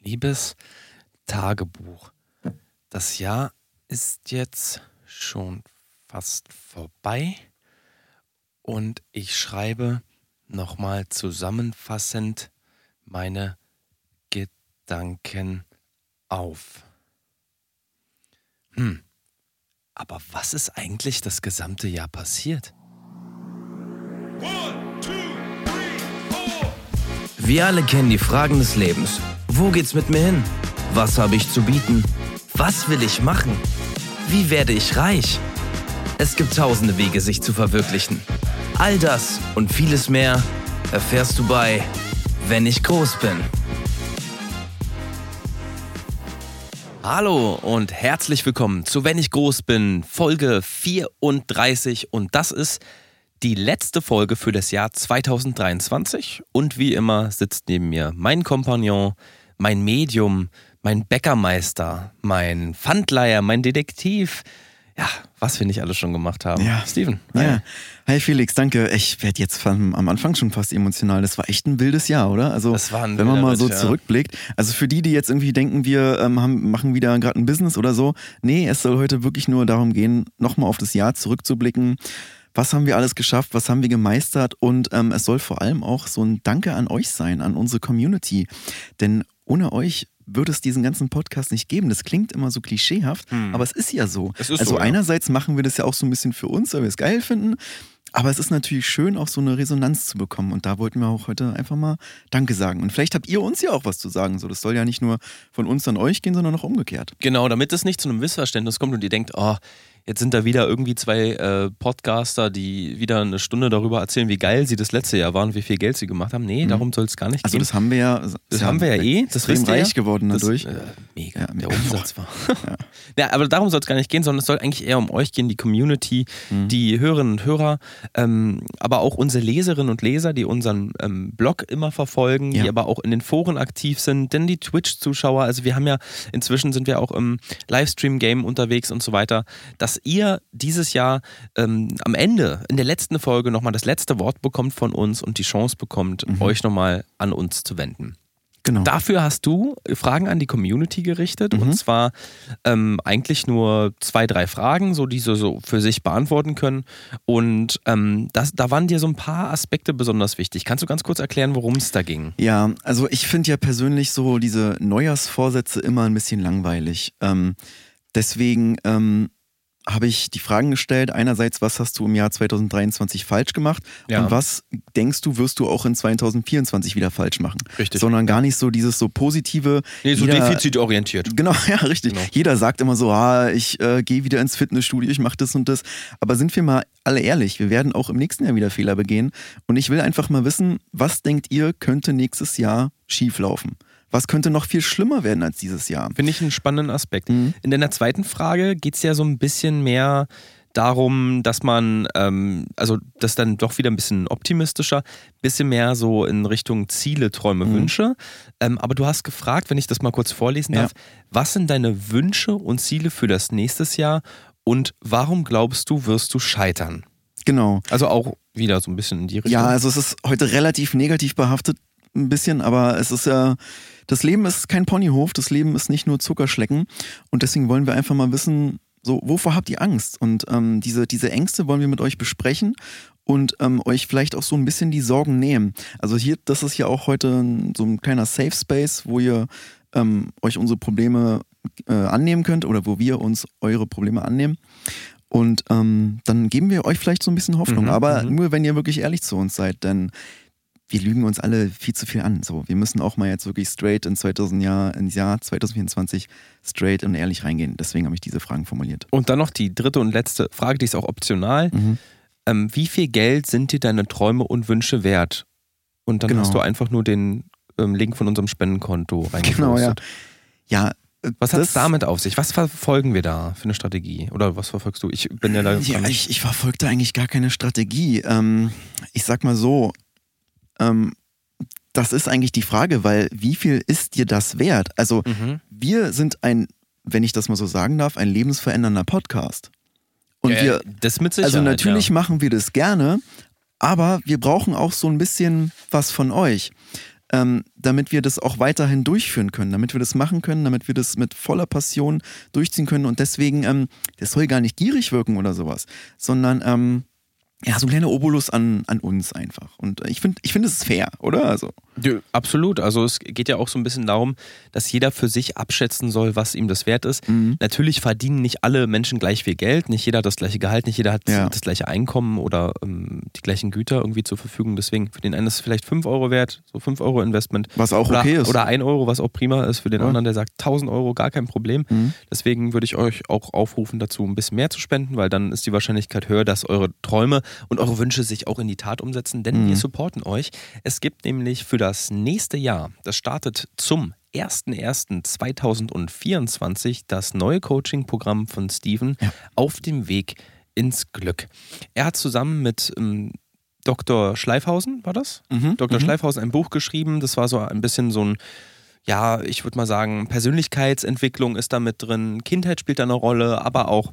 Liebes Tagebuch, das Jahr ist jetzt schon fast vorbei und ich schreibe nochmal zusammenfassend meine Gedanken auf. Hm, aber was ist eigentlich das gesamte Jahr passiert? Wir alle kennen die Fragen des Lebens. Wo geht's mit mir hin? Was habe ich zu bieten? Was will ich machen? Wie werde ich reich? Es gibt tausende Wege, sich zu verwirklichen. All das und vieles mehr erfährst du bei Wenn ich groß bin. Hallo und herzlich willkommen zu Wenn ich groß bin, Folge 34 und das ist die letzte Folge für das Jahr 2023 und wie immer sitzt neben mir mein Kompagnon, mein Medium, mein Bäckermeister, mein Pfandleier, mein Detektiv. Ja, was wir nicht alles schon gemacht haben. Ja. Steven. Hi. Ja. Hi Felix, danke. Ich werde jetzt am Anfang schon fast emotional. Das war echt ein wildes Jahr, oder? Also, Das war ein wenn man mal so Ritt, ja. zurückblickt. Also für die, die jetzt irgendwie denken, wir ähm, haben, machen wieder gerade ein Business oder so. Nee, es soll heute wirklich nur darum gehen, nochmal auf das Jahr zurückzublicken. Was haben wir alles geschafft? Was haben wir gemeistert? Und ähm, es soll vor allem auch so ein Danke an euch sein, an unsere Community. Denn ohne euch würde es diesen ganzen Podcast nicht geben. Das klingt immer so klischeehaft, aber es ist ja so. Hm. Ist also so, ja. einerseits machen wir das ja auch so ein bisschen für uns, weil wir es geil finden. Aber es ist natürlich schön, auch so eine Resonanz zu bekommen. Und da wollten wir auch heute einfach mal Danke sagen. Und vielleicht habt ihr uns ja auch was zu sagen. So, das soll ja nicht nur von uns an euch gehen, sondern auch umgekehrt. Genau, damit es nicht zu einem Missverständnis kommt und ihr denkt, oh, jetzt sind da wieder irgendwie zwei äh, Podcaster, die wieder eine Stunde darüber erzählen, wie geil sie das letzte Jahr waren, wie viel Geld sie gemacht haben. Nee, darum soll es gar nicht Also gehen. das haben wir ja. Das haben wir ja eh, das extrem wisst ihr ja. reich geworden Das, dadurch. äh, mega, Ja, der. Umsatz war. ja. aber darum soll es gar nicht gehen, sondern es soll eigentlich eher um euch gehen, die Community, Mhm. die Hörerinnen und Hörer, ähm, aber auch unsere Leserinnen und Leser, die unseren ähm, Blog immer verfolgen, die Ja. aber auch in den Foren aktiv sind, denn die Twitch-Zuschauer, also wir haben ja, inzwischen sind wir auch im Livestream-Game unterwegs und so weiter, dass ihr dieses Jahr ähm, am Ende, in der letzten Folge nochmal das letzte Wort bekommt von uns und die Chance bekommt, euch nochmal an uns zu wenden. genau. Dafür hast du Fragen an die Community gerichtet Mhm. und zwar ähm, eigentlich nur zwei, drei Fragen, so die sie so für sich beantworten können. Und ähm, das, da waren dir so ein paar Aspekte besonders wichtig. Kannst du ganz kurz erklären, worum es da ging? Ja, also ich finde ja persönlich so diese Neujahrsvorsätze immer ein bisschen langweilig. Ähm, deswegen ähm, habe ich die Fragen gestellt. Einerseits, was hast du im Jahr 2023 falsch gemacht? Ja. Und was denkst du, wirst du auch in 2024 wieder falsch machen? Richtig. Sondern gar nicht so dieses so positive. Nee, so jeder- defizitorientiert. Genau, ja, richtig. Genau. Jeder sagt immer so, ah, ich äh, gehe wieder ins Fitnessstudio, ich mache das und das. Aber sind wir mal alle ehrlich, wir werden auch im nächsten Jahr wieder Fehler begehen. Und ich will einfach mal wissen, was denkt ihr, könnte nächstes Jahr schieflaufen? Was könnte noch viel schlimmer werden als dieses Jahr? Finde ich einen spannenden Aspekt. Mhm. In deiner zweiten Frage geht es ja so ein bisschen mehr darum, dass man, ähm, also das dann doch wieder ein bisschen optimistischer, bisschen mehr so in Richtung Ziele, Träume, Mhm. Wünsche. Ähm, aber du hast gefragt, wenn ich das mal kurz vorlesen Ja. darf, was sind deine Wünsche und Ziele für das nächste Jahr und warum glaubst du, wirst du scheitern? Genau. Also auch wieder so ein bisschen in die Richtung. Ja, also es ist heute relativ negativ behaftet, ein bisschen, aber es ist ja, das Leben ist kein Ponyhof, das Leben ist nicht nur Zuckerschlecken und deswegen wollen wir einfach mal wissen, so, wovor habt ihr Angst? Und ähm, diese, diese Ängste wollen wir mit euch besprechen und ähm, euch vielleicht auch so ein bisschen die Sorgen nehmen. Also hier, das ist ja auch heute so ein kleiner Safe Space, wo ihr ähm, euch unsere Probleme äh, annehmen könnt oder wo wir uns eure Probleme annehmen. Und ähm, dann geben wir euch vielleicht so ein bisschen Hoffnung, Mhm, aber mhm. nur wenn ihr wirklich ehrlich zu uns seid, denn wir lügen uns alle viel zu viel an. So, wir müssen auch mal jetzt wirklich straight in 2000 Jahr, ins Jahr 2024 straight und ehrlich reingehen. Deswegen habe ich diese Fragen formuliert. Und dann noch die dritte und letzte Frage, die ist auch optional. Mhm. Ähm, wie viel Geld sind dir deine Träume und Wünsche wert? Und dann Genau. hast du einfach nur den ähm, Link von unserem Spendenkonto reingepostet. Genau, ja. Ja, äh, Was hat es damit auf sich? Was verfolgen wir da für eine Strategie? Oder was verfolgst du? Ich bin ja da. Ja, ich, ich verfolge da eigentlich gar keine Strategie. Ähm, ich sag mal so, ähm, das ist eigentlich die Frage, weil wie viel ist dir das wert? Also Mhm. wir sind ein, wenn ich das mal so sagen darf, ein lebensverändernder Podcast. Und Äh, wir, das mit Sicherheit. also natürlich ja. machen wir das gerne, aber wir brauchen auch so ein bisschen was von euch. ähm, damit wir das auch weiterhin durchführen können, damit wir das machen können, damit wir das mit voller Passion durchziehen können. Und deswegen, ähm, das soll gar nicht gierig wirken oder sowas, sondern ähm, ja, so ein kleiner Obolus an, an uns einfach. Und ich finde, ich find, es ist fair, oder? Also. Ja, absolut. Also es geht ja auch so ein bisschen darum, dass jeder für sich abschätzen soll, was ihm das wert ist. Mhm. Natürlich verdienen nicht alle Menschen gleich viel Geld, nicht jeder hat das gleiche Gehalt, nicht jeder hat ja. das gleiche Einkommen oder ähm, die gleichen Güter irgendwie zur Verfügung. Deswegen für den einen ist es vielleicht 5 Euro wert, so 5 Euro Investment. Was auch oder, okay ist. Oder 1 Euro, was auch prima ist. Für den ja. anderen, der sagt 1000 Euro, gar kein Problem. Mhm. Deswegen würde ich euch auch aufrufen, dazu ein bisschen mehr zu spenden, weil dann ist die Wahrscheinlichkeit höher, dass eure Träume und eure Wünsche sich auch in die Tat umsetzen, denn mhm. wir supporten euch. Es gibt nämlich für das nächste Jahr, das startet zum 01.01.2024, das neue Coaching-Programm von Steven ja. auf dem Weg ins Glück. Er hat zusammen mit ähm, Dr. Schleifhausen, war das? Mhm. Dr. Mhm. Schleifhausen ein Buch geschrieben. Das war so ein bisschen so ein ja, ich würde mal sagen, Persönlichkeitsentwicklung ist da mit drin, Kindheit spielt da eine Rolle, aber auch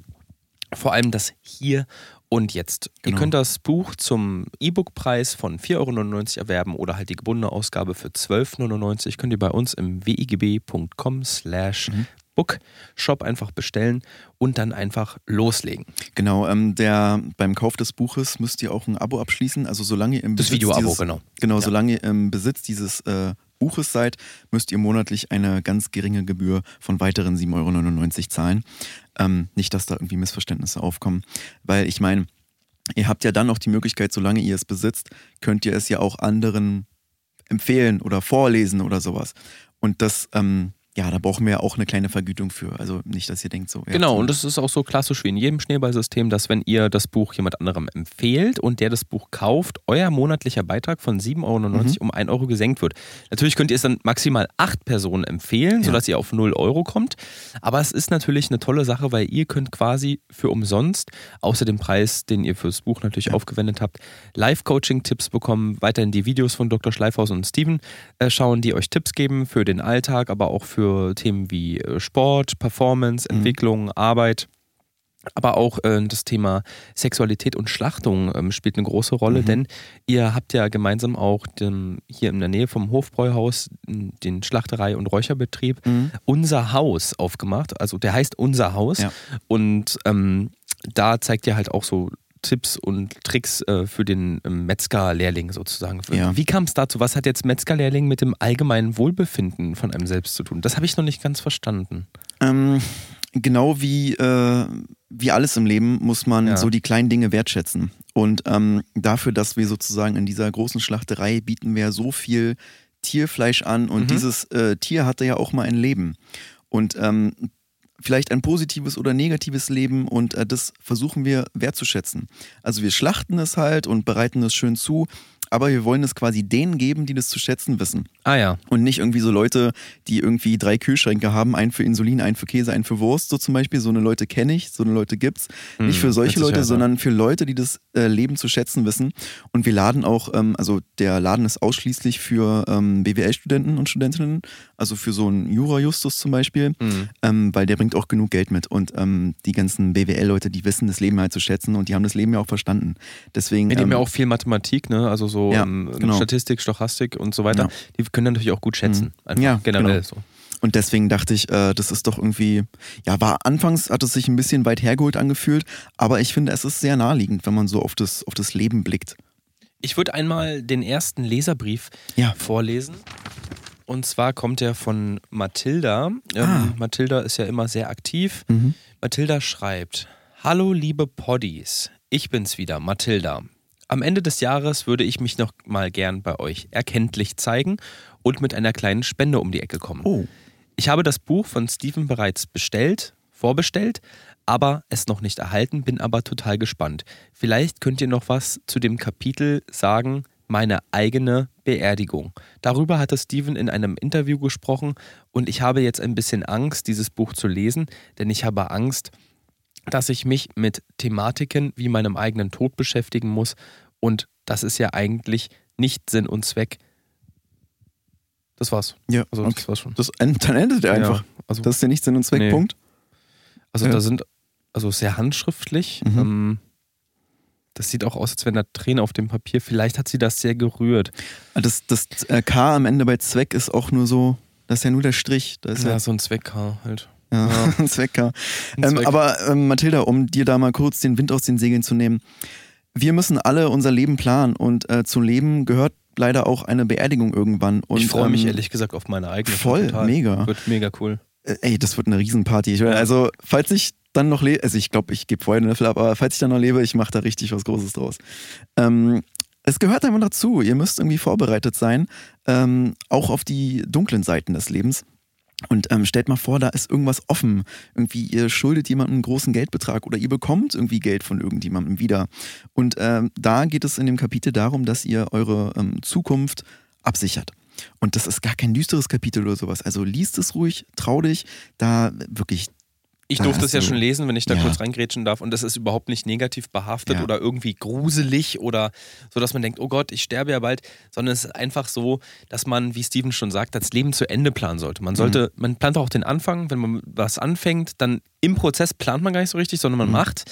vor allem das Hier und jetzt. Genau. Ihr könnt das Buch zum E-Book-Preis von 4,99 Euro erwerben oder halt die gebundene Ausgabe für 12,99 Euro. Könnt ihr bei uns im wigb.com slash mhm. Bookshop einfach bestellen und dann einfach loslegen. Genau, ähm, der, beim Kauf des Buches müsst ihr auch ein Abo abschließen. Also solange ihr im Besitz das Video-Abo, genau. Genau, ja. solange ihr im Besitz dieses äh, Buches seid, müsst ihr monatlich eine ganz geringe Gebühr von weiteren 7,99 Euro zahlen. Ähm, nicht, dass da irgendwie Missverständnisse aufkommen, weil ich meine, ihr habt ja dann noch die Möglichkeit, solange ihr es besitzt, könnt ihr es ja auch anderen empfehlen oder vorlesen oder sowas. Und das ähm, ja, da brauchen wir ja auch eine kleine Vergütung für. Also nicht, dass ihr denkt so. Genau, und das ist auch so klassisch wie in jedem Schneeballsystem, dass wenn ihr das Buch jemand anderem empfehlt und der das Buch kauft, euer monatlicher Beitrag von 7,99 Euro mhm. um 1 Euro gesenkt wird. Natürlich könnt ihr es dann maximal acht Personen empfehlen, ja. sodass ihr auf 0 Euro kommt. Aber es ist natürlich eine tolle Sache, weil ihr könnt quasi für umsonst, außer dem Preis, den ihr fürs Buch natürlich ja. aufgewendet habt, Live-Coaching-Tipps bekommen, weiterhin die Videos von Dr. Schleifhaus und Steven äh, schauen, die euch Tipps geben für den Alltag, aber auch für für Themen wie äh, Sport, Performance, mhm. Entwicklung, Arbeit. Aber auch äh, das Thema Sexualität und Schlachtung ähm, spielt eine große Rolle, mhm. denn ihr habt ja gemeinsam auch dem, hier in der Nähe vom Hofbräuhaus den Schlachterei- und Räucherbetrieb mhm. Unser Haus aufgemacht. Also der heißt Unser Haus. Ja. Und ähm, da zeigt ihr halt auch so Tipps und Tricks äh, für den ähm, Metzgerlehrling sozusagen. Ja. Wie kam es dazu? Was hat jetzt Metzgerlehrling mit dem allgemeinen Wohlbefinden von einem selbst zu tun? Das habe ich noch nicht ganz verstanden. Ähm, genau wie, äh, wie alles im Leben muss man ja. so die kleinen Dinge wertschätzen. Und ähm, dafür, dass wir sozusagen in dieser großen Schlachterei bieten wir so viel Tierfleisch an und mhm. dieses äh, Tier hatte ja auch mal ein Leben. Und ähm, vielleicht ein positives oder negatives Leben und äh, das versuchen wir wertzuschätzen. Also wir schlachten es halt und bereiten es schön zu, aber wir wollen es quasi denen geben, die das zu schätzen wissen. Ah ja. Und nicht irgendwie so Leute, die irgendwie drei Kühlschränke haben, einen für Insulin, einen für Käse, einen für Wurst, so zum Beispiel. So eine Leute kenne ich, so eine Leute gibt's. Mhm, nicht für solche Leute, sondern für Leute, die das äh, Leben zu schätzen wissen. Und wir laden auch, ähm, also der Laden ist ausschließlich für ähm, BWL-Studenten und Studentinnen, also für so einen Jura-Justus zum Beispiel, mhm. ähm, weil der bringt auch genug Geld mit. Und ähm, die ganzen BWL-Leute, die wissen das Leben halt zu schätzen und die haben das Leben ja auch verstanden. Deswegen. Die haben ja ähm, auch viel Mathematik, ne? Also so ja, ähm, genau. Statistik, Stochastik und so weiter. Ja. Die können natürlich auch gut schätzen. Mhm. Ja, generell genau. so. Und deswegen dachte ich, äh, das ist doch irgendwie, ja, war anfangs hat es sich ein bisschen weit hergeholt angefühlt, aber ich finde, es ist sehr naheliegend, wenn man so auf das, auf das Leben blickt. Ich würde einmal den ersten Leserbrief ja. vorlesen. Und zwar kommt er von Mathilda. Ähm, ah. Mathilda ist ja immer sehr aktiv. Mhm. Mathilda schreibt: Hallo, liebe Poddies. Ich bin's wieder, Mathilda. Am Ende des Jahres würde ich mich noch mal gern bei euch erkenntlich zeigen und mit einer kleinen Spende um die Ecke kommen. Oh. Ich habe das Buch von Stephen bereits bestellt, vorbestellt, aber es noch nicht erhalten, bin aber total gespannt. Vielleicht könnt ihr noch was zu dem Kapitel sagen, meine eigene Beerdigung. Darüber hatte Steven in einem Interview gesprochen und ich habe jetzt ein bisschen Angst, dieses Buch zu lesen, denn ich habe Angst, dass ich mich mit Thematiken wie meinem eigenen Tod beschäftigen muss und das ist ja eigentlich nicht Sinn und Zweck. Das war's. Ja, also, okay. das war's schon. Das, dann endet er einfach. Ja, also, das ist ja nicht Sinn und Zweck, nee. Punkt. Also ja. da sind, also sehr handschriftlich. Mhm. Ähm, das sieht auch aus, als wenn da Tränen auf dem Papier. Vielleicht hat sie das sehr gerührt. Das, das äh, K am Ende bei Zweck ist auch nur so, das ist ja nur der Strich. Das ist Ja, ja, so ein Zweck-K halt. Ja, ein Zweck K. Ein Ähm, Zweck. aber ähm, Mathilda, um dir da mal kurz den Wind aus den Segeln zu nehmen. Wir müssen alle unser Leben planen und äh, zum Leben gehört leider auch eine Beerdigung irgendwann. Und, ich freue mich ähm, ehrlich gesagt auf meine eigene. voll, total. mega. Wird mega cool. Äh, Ey, das wird eine Riesenparty. Will- also, falls ich dann noch lebe, also ich glaube, ich gebe vorher den Löffel ab, aber falls ich dann noch lebe, ich mache da richtig was Großes draus. Ähm, es gehört einfach dazu. Ihr müsst irgendwie vorbereitet sein, ähm, auch auf die dunklen Seiten des Lebens. Und ähm, stellt mal vor, da ist irgendwas offen. Irgendwie, ihr schuldet jemandem einen großen Geldbetrag oder ihr bekommt irgendwie Geld von irgendjemandem wieder. Und ähm, da geht es in dem Kapitel darum, dass ihr eure ähm, Zukunft absichert. Und das ist gar kein düsteres Kapitel oder sowas. Also liest es ruhig, trau dich, da wirklich. Ich Da durfte es ja du- schon lesen, wenn ich da Ja. kurz reingrätschen darf. Und das ist überhaupt nicht negativ behaftet Ja. oder irgendwie gruselig oder so, dass man denkt, oh Gott, ich sterbe ja bald. Sondern es ist einfach so, dass man, wie Steven schon sagt, das Leben zu Ende planen sollte. Man sollte, Mhm. man plant auch den Anfang, wenn man was anfängt, dann im Prozess plant man gar nicht so richtig, sondern man Mhm. macht.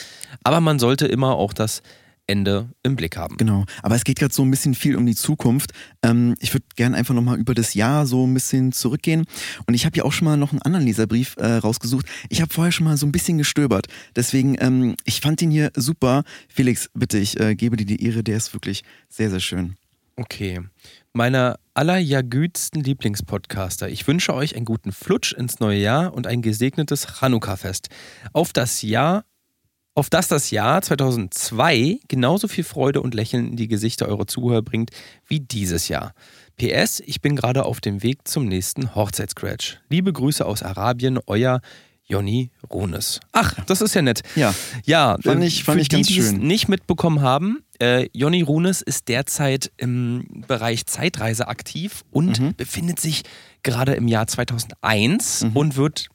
Aber man sollte immer auch das Ende im Blick haben. Genau. Aber es geht gerade so ein bisschen viel um die Zukunft. Ähm, ich würde gerne einfach nochmal über das Jahr so ein bisschen zurückgehen. Und ich habe ja auch schon mal noch einen anderen Leserbrief äh, rausgesucht. Ich habe vorher schon mal so ein bisschen gestöbert. Deswegen, ähm, ich fand den hier super. Felix, bitte, ich äh, gebe dir die Ehre. Der ist wirklich sehr, sehr schön. Okay. Meine allerjagütsten Lieblingspodcaster. Ich wünsche euch einen guten Flutsch ins neue Jahr und ein gesegnetes Chanukka-Fest. Auf das Jahr, auf das das Jahr 2002 genauso viel Freude und Lächeln in die Gesichter eurer Zuhörer bringt wie dieses Jahr. PS, ich bin gerade auf dem Weg zum nächsten Hochzeitscratch. Liebe Grüße aus Arabien, euer Jonny Runes. Ach, das ist ja nett. Ja. Ja, Fand äh, ich- fand für ich die, ganz die es schön. nicht mitbekommen haben, äh, Jonny Runes ist derzeit im Bereich Zeitreise aktiv und Mhm. befindet sich gerade im Jahr 2001 Mhm. und wird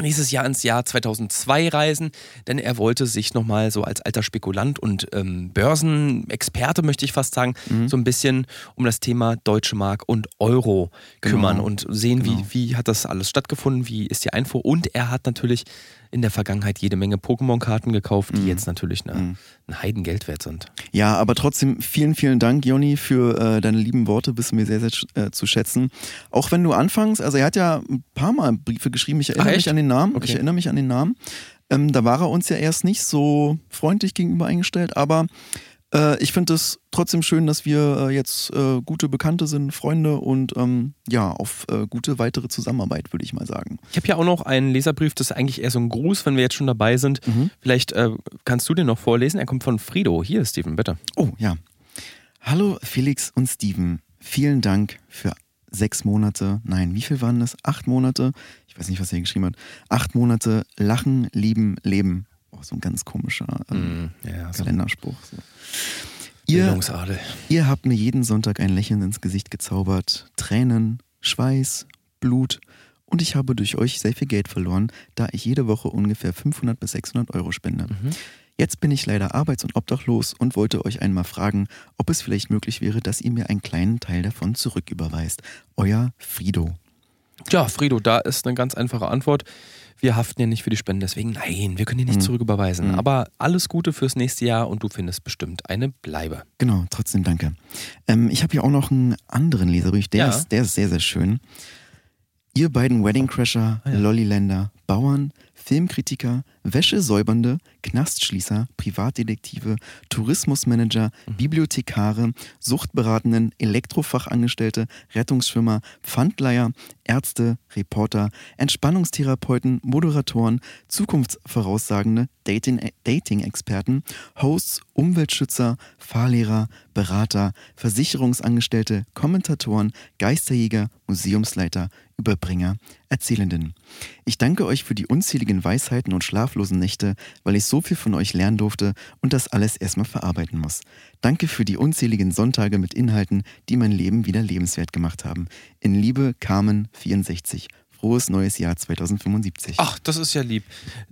nächstes Jahr ins Jahr 2002 reisen, denn er wollte sich nochmal so als alter Spekulant und ähm, Börsenexperte, möchte ich fast sagen, Mhm. so ein bisschen um das Thema Deutsche Mark und Euro kümmern Genau. und sehen, Genau. wie, wie hat das alles stattgefunden, wie ist die Einfuhr und er hat natürlich in der Vergangenheit jede Menge Pokémon-Karten gekauft, die Mhm. jetzt natürlich eine, Mhm. ein Heidengeld wert sind. Ja, aber trotzdem vielen, vielen Dank, Jonny, für äh, deine lieben Worte, wissen wir sehr, sehr äh, zu schätzen. Auch wenn du anfangs, also er hat ja ein paar Mal Briefe geschrieben, ich erinnere Ach, mich an den Namen, Okay. ich erinnere mich an den Namen. Ähm, da war er uns ja erst nicht so freundlich gegenüber eingestellt, aber äh, ich finde es trotzdem schön, dass wir äh, jetzt äh, gute Bekannte sind, Freunde und ähm, ja, auf äh, gute weitere Zusammenarbeit, würde ich mal sagen. Ich habe ja auch noch einen Leserbrief, das ist eigentlich eher so ein Gruß, wenn wir jetzt schon dabei sind. Mhm. Vielleicht äh, kannst du den noch vorlesen. Er kommt von Frido. Hier, Steven, bitte. Oh, ja. Hallo Felix und Steven. Vielen Dank für sechs Monate, nein, wie viel waren das? Acht Monate? Ich weiß nicht, was er hier geschrieben hat. Acht Monate Lachen, Lieben, Leben. Oh, so ein ganz komischer ähm, Ja, so Kalenderspruch. So. Ihr, ihr habt mir jeden Sonntag ein Lächeln ins Gesicht gezaubert. Tränen, Schweiß, Blut. Und ich habe durch euch sehr viel Geld verloren, da ich jede Woche ungefähr 500 bis 600 Euro spende. Mhm. Jetzt bin ich leider arbeits- und obdachlos und wollte euch einmal fragen, ob es vielleicht möglich wäre, dass ihr mir einen kleinen Teil davon zurücküberweist. Euer Frido. Ja, Frido, da ist eine ganz einfache Antwort. Wir haften ja nicht für die Spenden, deswegen nein, wir können dir nicht Mhm. zurücküberweisen. Mhm. Aber alles Gute fürs nächste Jahr und du findest bestimmt eine Bleibe. Genau, trotzdem danke. Ähm, ich habe hier auch noch einen anderen Leserbrief, der, Ja. ist, der ist sehr, sehr schön. Ihr beiden Wedding Crasher, Ah, ja. Lolliländer, Bauern, Filmkritiker, Wäschesäubernde, Knastschließer, Privatdetektive, Tourismusmanager, Mhm. Bibliothekare, Suchtberatenden, Elektrofachangestellte, Rettungsschwimmer, Pfandleiher, Ärzte, Reporter, Entspannungstherapeuten, Moderatoren, Zukunftsvoraussagende, Dating- Dating-Experten, Hosts, Umweltschützer, Fahrlehrer, Berater, Versicherungsangestellte, Kommentatoren, Geisterjäger, Museumsleiter, Überbringer, Erzählenden. Ich danke euch für die unzähligen Weisheiten und schlaflosen Nächte, weil ich so viel von euch lernen durfte und das alles erstmal verarbeiten muss. Danke für die unzähligen Sonntage mit Inhalten, die mein Leben wieder lebenswert gemacht haben. In Liebe, Carmen 64. frohes neues Jahr 2075. Ach, das ist ja lieb.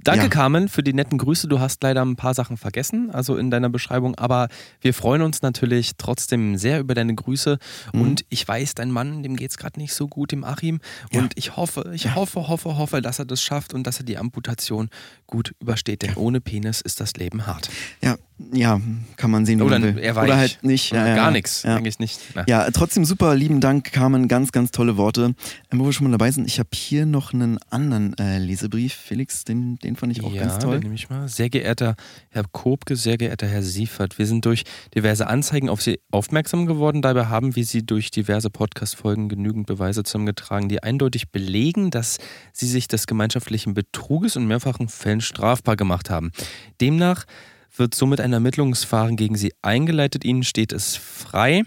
Danke, Ja. Carmen, für die netten Grüße. Du hast leider ein paar Sachen vergessen, also in deiner Beschreibung, aber wir freuen uns natürlich trotzdem sehr über deine Grüße. Mhm. Und ich weiß, dein Mann, dem geht es gerade nicht so gut, dem Achim. Ja. Und ich hoffe, ich hoffe, hoffe, hoffe, dass er das schafft und dass er die Amputation gut übersteht. Denn ohne Penis ist das Leben hart. Ja, ja, kann man sehen, Oder man er weich. Oder halt nicht. Oder Ja, ja, gar ja. nichts, Ja. eigentlich nicht. Na. Ja, trotzdem super lieben Dank, Carmen. Ganz, ganz tolle Worte. Ähm, wo wir schon mal dabei sind, ich habe hier noch einen anderen äh, Lesebrief. Felix, den, den fand ich auch ja, ganz toll. den nehme ich mal. Sehr geehrter Herr Kobke, sehr geehrter Herr Siefert, wir sind durch diverse Anzeigen auf Sie aufmerksam geworden. Dabei haben wir Sie durch diverse Podcast-Folgen genügend Beweise zusammengetragen, die eindeutig belegen, dass Sie sich des gemeinschaftlichen Betruges in mehrfachen Fällen strafbar gemacht haben. Demnach wird somit ein Ermittlungsverfahren gegen Sie eingeleitet. Ihnen steht es frei,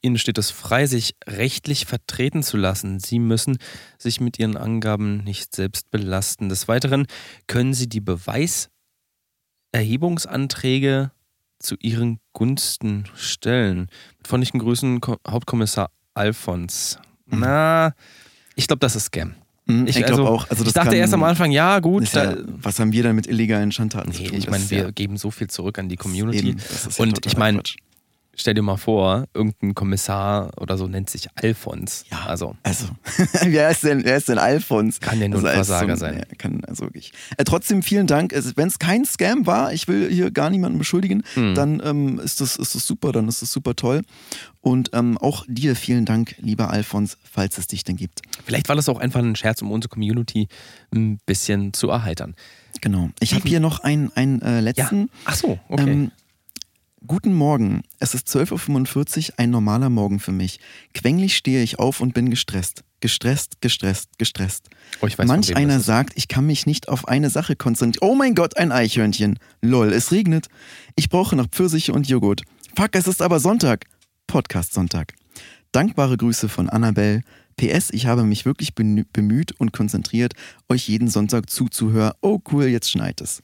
Ihnen steht es frei, sich rechtlich vertreten zu lassen. Sie müssen sich mit Ihren Angaben nicht selbst belasten. Des Weiteren können Sie die Beweiserhebungsanträge zu Ihren Gunsten stellen. Mit freundlichen Grüßen, Ko Hauptkommissar Alfons. Na, ich glaube, das ist Scam. Mhm, ich glaube also, auch. Also ich dachte kann- erst am Anfang, ja, gut. Ist ja, da, was haben wir dann mit illegalen Schandtaten zu nee, tun? ich meine, wir ja, geben so viel zurück an die Community. eben, ja Und totaler ich meine. Stell dir mal vor, irgendein Kommissar oder so nennt sich Alfons. Ja. Also, Also, wer ist denn, wer ist denn Alfons? Kann ja nur ein als Versager ein- sein. Ja, kann also wirklich. Äh, trotzdem vielen Dank. Wenn es kein Scam war, ich will hier gar niemanden beschuldigen, Hm. dann ähm, ist, das, ist das super, dann ist das super toll. Und ähm, auch dir vielen Dank, lieber Alfons, falls es dich denn gibt. Vielleicht war das auch einfach ein Scherz, um unsere Community ein bisschen zu erheitern. Genau. Ich habe hier noch einen, einen äh, letzten. Ach so, okay. Ähm, guten Morgen. Es ist 12.45 Uhr, ein normaler Morgen für mich. Quengelig stehe ich auf und bin gestresst. Gestresst, gestresst, gestresst. oh, weiß, Manch einer sagt, ich kann mich nicht auf eine Sache konzentrieren. Oh mein Gott, ein Eichhörnchen. Lol, es regnet. Ich brauche noch Pfirsiche und Joghurt. Fuck, es ist aber Sonntag. Podcast Sonntag. Dankbare Grüße von Annabelle. PS, ich habe mich wirklich bemüht und konzentriert, euch jeden Sonntag zuzuhören. Oh cool, jetzt schneit es.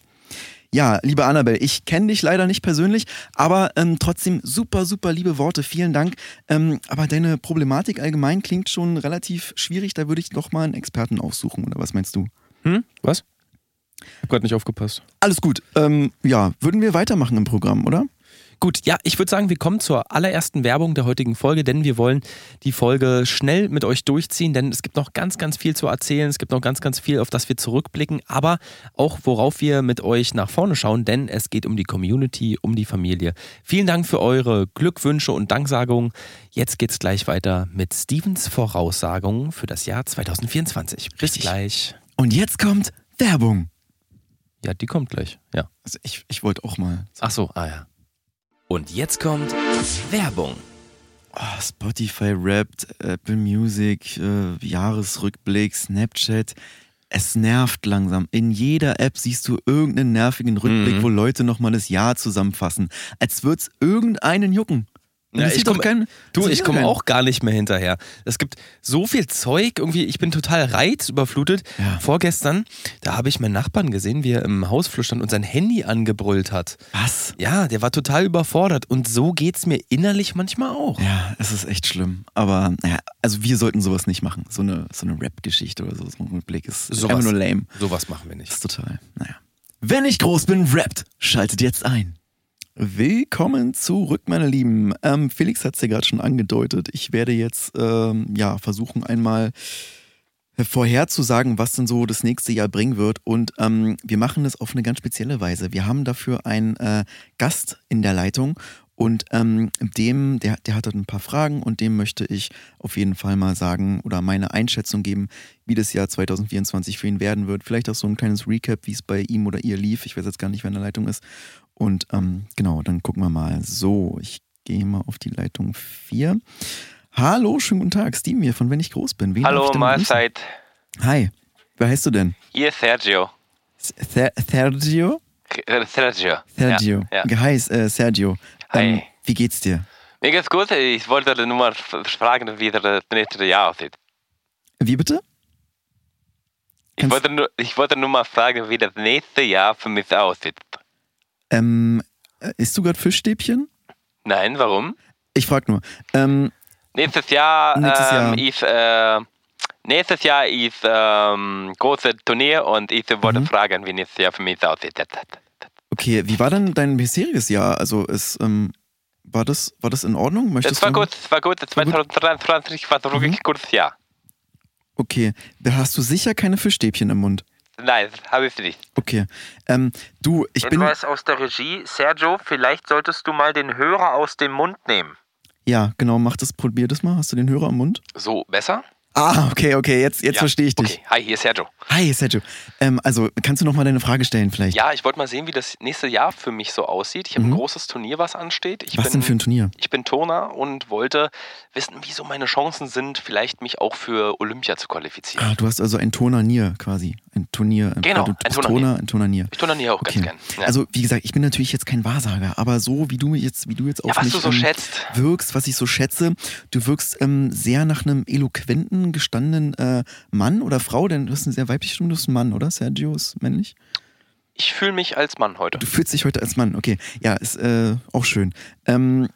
Ja, liebe Annabelle, ich kenne dich leider nicht persönlich, aber ähm, trotzdem super, super liebe Worte. Vielen Dank. Ähm, aber deine Problematik allgemein klingt schon relativ schwierig. Da würde ich doch mal einen Experten aufsuchen, oder was meinst du? Hm? Was? Ich hab gerade nicht aufgepasst. Alles gut. Ähm, ja, würden wir weitermachen im Programm, oder? Gut, ja, ich würde sagen, wir kommen zur allerersten Werbung der heutigen Folge, denn wir wollen die Folge schnell mit euch durchziehen, denn es gibt noch ganz, ganz viel zu erzählen, es gibt noch ganz, ganz viel, auf das wir zurückblicken, aber auch worauf wir mit euch nach vorne schauen, denn es geht um die Community, um die Familie. Vielen Dank für eure Glückwünsche und Danksagungen. Jetzt geht's gleich weiter mit Stevens Voraussagungen für das Jahr 2024. Bis Richtig. gleich. Und jetzt kommt Werbung. Ja, die kommt gleich. Ja. Also ich, ich wollte auch mal. Ach so, ah ja. Und jetzt kommt Werbung. Oh, Spotify rappt, Apple Music, äh, Jahresrückblick, Snapchat. Es nervt langsam. In jeder App siehst du irgendeinen nervigen Rückblick, Mhm. wo Leute nochmal das Jahr zusammenfassen. Als würde es irgendeinen jucken. Ja, ich komm- komme kein- auch gar nicht mehr hinterher. Es gibt so viel Zeug, irgendwie, ich bin total reizüberflutet. Ja. Vorgestern, da habe ich meinen Nachbarn gesehen, wie er im Hausflur stand und sein Handy angebrüllt hat. Was? Ja, der war total überfordert und so geht's mir innerlich manchmal auch. Ja, es ist echt schlimm. Aber naja, also wir sollten sowas nicht machen. So eine, so eine Rap-Geschichte oder so, so ein Rückblick ist, ist Sowas. einfach nur lame. Sowas machen wir nicht. Das ist total, naja. Wenn ich groß bin, rappt, schaltet jetzt ein. Willkommen zurück, meine Lieben. Ähm, Felix hat es ja gerade schon angedeutet. Ich werde jetzt ähm, ja versuchen, einmal vorherzusagen, was denn so das nächste Jahr bringen wird. Und ähm, wir machen das auf eine ganz spezielle Weise. Wir haben dafür einen äh, Gast in der Leitung und ähm, dem, der, der hat ein paar Fragen und dem möchte ich auf jeden Fall mal sagen oder meine Einschätzung geben, wie das Jahr 2024 für ihn werden wird. Vielleicht auch so ein kleines Recap, wie es bei ihm oder ihr lief. Ich weiß jetzt gar nicht, wer in der Leitung ist. Und ähm, genau, dann gucken wir mal. So, ich gehe mal auf die Leitung 4. Hallo, schönen guten Tag. Steven hier von Wenn ich groß bin. Wen Hallo? Mahlzeit. Hi, wer heißt du denn? Hier ist Sergio. Ser Sergio? Äh, Sergio. Sergio. Ja, ja. Hi, äh, Sergio. Ähm, Hi. wie geht's dir? Mir geht's gut. Ich wollte nur mal fragen, wie das nächste Jahr aussieht. Wie bitte? Ich wollte, nur, ich wollte nur mal fragen, wie das nächste Jahr für mich aussieht. Ähm, äh, isst du gerade Fischstäbchen? Nein, warum? Ich frag nur. Ähm, Nächstes Jahr, Nächstes ähm, Jahr. ist äh, nächstes Jahr ist ähm, großes Turnier und ich wollte Mhm. fragen, wie nächstes Jahr für mich aussieht. Okay, wie war dann dein bisheriges Jahr? Also ist, ähm, war, das, war das in Ordnung? Möchtest Es war gut, es war gut. War gut? 2023 war so wirklich Mhm. ein gutes Jahr. Okay, da hast du sicher keine Fischstäbchen im Mund. Nein, habe ich nicht. Okay. Ähm, du, ich bin. Hinweis aus der Regie. Sergio, vielleicht solltest du mal den Hörer aus dem Mund nehmen. Ja, genau, mach das, probier das mal. Hast du den Hörer im Mund? So, besser? Ah, okay, okay, jetzt, jetzt Ja, verstehe ich dich. Okay, hi, hier ist Sergio. Hi, Sergio. Ähm, also, kannst du noch mal deine Frage stellen vielleicht? Ja, ich wollte mal sehen, wie das nächste Jahr für mich so aussieht. Ich habe Mhm. ein großes Turnier, was ansteht. Ich Was bin, denn für ein Turnier? Ich bin Turner und wollte wissen, wie so meine Chancen sind, vielleicht mich auch für Olympia zu qualifizieren. Ah, du hast also ein Turnanier quasi. Ein Turnier. Genau, du ein bist Turnanier. Turner, ein Turnanier. Ich turniere auch Okay. ganz gern. Ja. Also, wie gesagt, ich bin natürlich jetzt kein Wahrsager, aber so wie du jetzt, wie du jetzt auf ja, mich du so ähm, wirkst, was ich so schätze, du wirkst ähm, sehr nach einem eloquenten, gestandenen äh, Mann oder Frau, denn du hast eine sehr weibliche Stimme, du bist ein Mann, oder? Sergio ist männlich? Ich fühle mich als Mann heute. Du fühlst dich heute als Mann, okay. Ja, ist äh, auch schön. Ähm,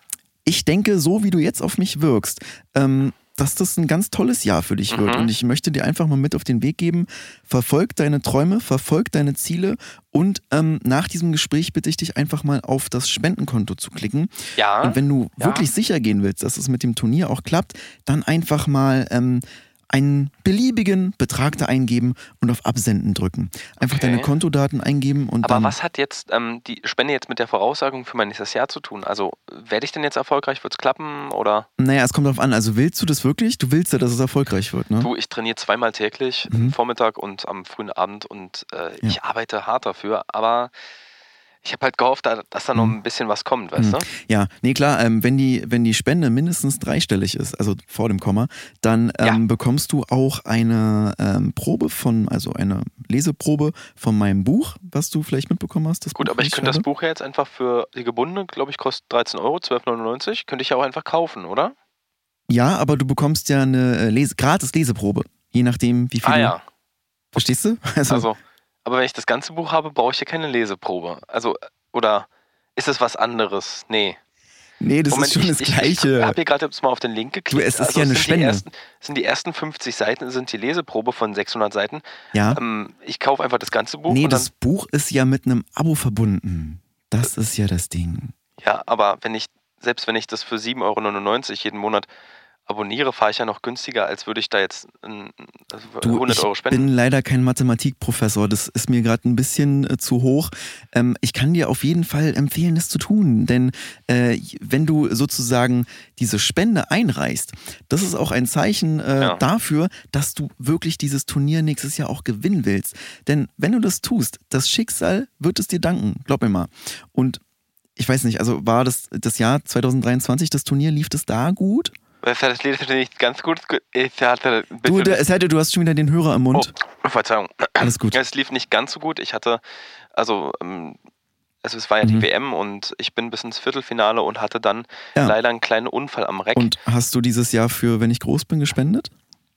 ich denke, so wie du jetzt auf mich wirkst, ähm, dass das ein ganz tolles Jahr für dich wird. Mhm. Und ich möchte dir einfach mal mit auf den Weg geben, verfolg deine Träume, verfolg deine Ziele und ähm, nach diesem Gespräch bitte ich dich einfach mal auf das Spendenkonto zu klicken. Ja, Und wenn du Ja. wirklich sicher gehen willst, dass es mit dem Turnier auch klappt, dann einfach mal ähm, einen beliebigen Betrag da eingeben und auf Absenden drücken. Einfach Okay. deine Kontodaten eingeben und aber dann. was hat jetzt ähm, die Spende jetzt mit der Voraussagung für mein nächstes Jahr zu tun? Also werde ich denn jetzt erfolgreich? Wird es klappen? Oder Naja, es kommt darauf an. Also willst du das wirklich? Du willst ja, dass es erfolgreich wird, ne? du, ich trainiere zweimal täglich, Mhm. am Vormittag und am frühen Abend und äh, ich arbeite hart dafür, aber ich habe halt gehofft, da- dass da noch Mhm. ein bisschen was kommt, weißt du? Ja, nee, klar, ähm, wenn, die, wenn die Spende mindestens dreistellig ist, also vor dem Komma, dann ähm, Ja. bekommst du auch eine ähm, Probe von, also eine Leseprobe von meinem Buch, was du vielleicht mitbekommen hast. Gut, Buch, aber ich könnte das. Buch ja jetzt einfach für die gebundene, glaube ich, kostet 13 Euro, 12,99. Könnte ich ja auch einfach kaufen, oder? Ja, aber du bekommst ja eine äh, Lese gratis Leseprobe, je nachdem, wie viel Ah ja, Verstehst du? Also, also, aber wenn ich das ganze Buch habe, brauche ich ja keine Leseprobe. Also, oder ist es was anderes? Nee. nee, das Moment, ist schon ich, das Ich, ich Gleiche. habe hier gerade jetzt mal auf den Link geklickt. Du, es ist also ja eine sind Spende. Die ersten, sind die ersten 50 Seiten, sind die Leseprobe von 600 Seiten. ja. Ähm, ich kaufe einfach das ganze Buch nee, das Buch ist ja mit einem Abo verbunden. Das ist ja das Ding. ja, aber wenn ich, selbst wenn ich das für 7,99 Euro jeden Monat abonniere, fahre ich ja noch günstiger, als würde ich da jetzt also Du, 100 ich Euro spenden. bin leider kein Mathematikprofessor. Das ist mir gerade ein bisschen äh, zu hoch. Ähm, ich kann dir auf jeden Fall empfehlen, das zu tun. Denn äh, wenn du sozusagen diese Spende einreichst, das ist auch ein Zeichen äh, Ja. dafür, dass du wirklich dieses Turnier nächstes Jahr auch gewinnen willst. Denn wenn du das tust, das Schicksal wird es dir danken. Glaub mir mal. Und ich weiß nicht, also war das das Jahr 2023, das Turnier, lief das da gut? Das hat das Lied nicht ganz gut. Ich hatte Du, der, es hätte, du hast schon wieder den Hörer im Mund. oh, Verzeihung. Alles gut. Es lief nicht ganz so gut. Ich hatte, also, ähm, also es war ja Mhm. die WM und ich bin bis ins Viertelfinale und hatte dann Ja. leider einen kleinen Unfall am Reck. Und hast du dieses Jahr für Wenn ich groß bin gespendet?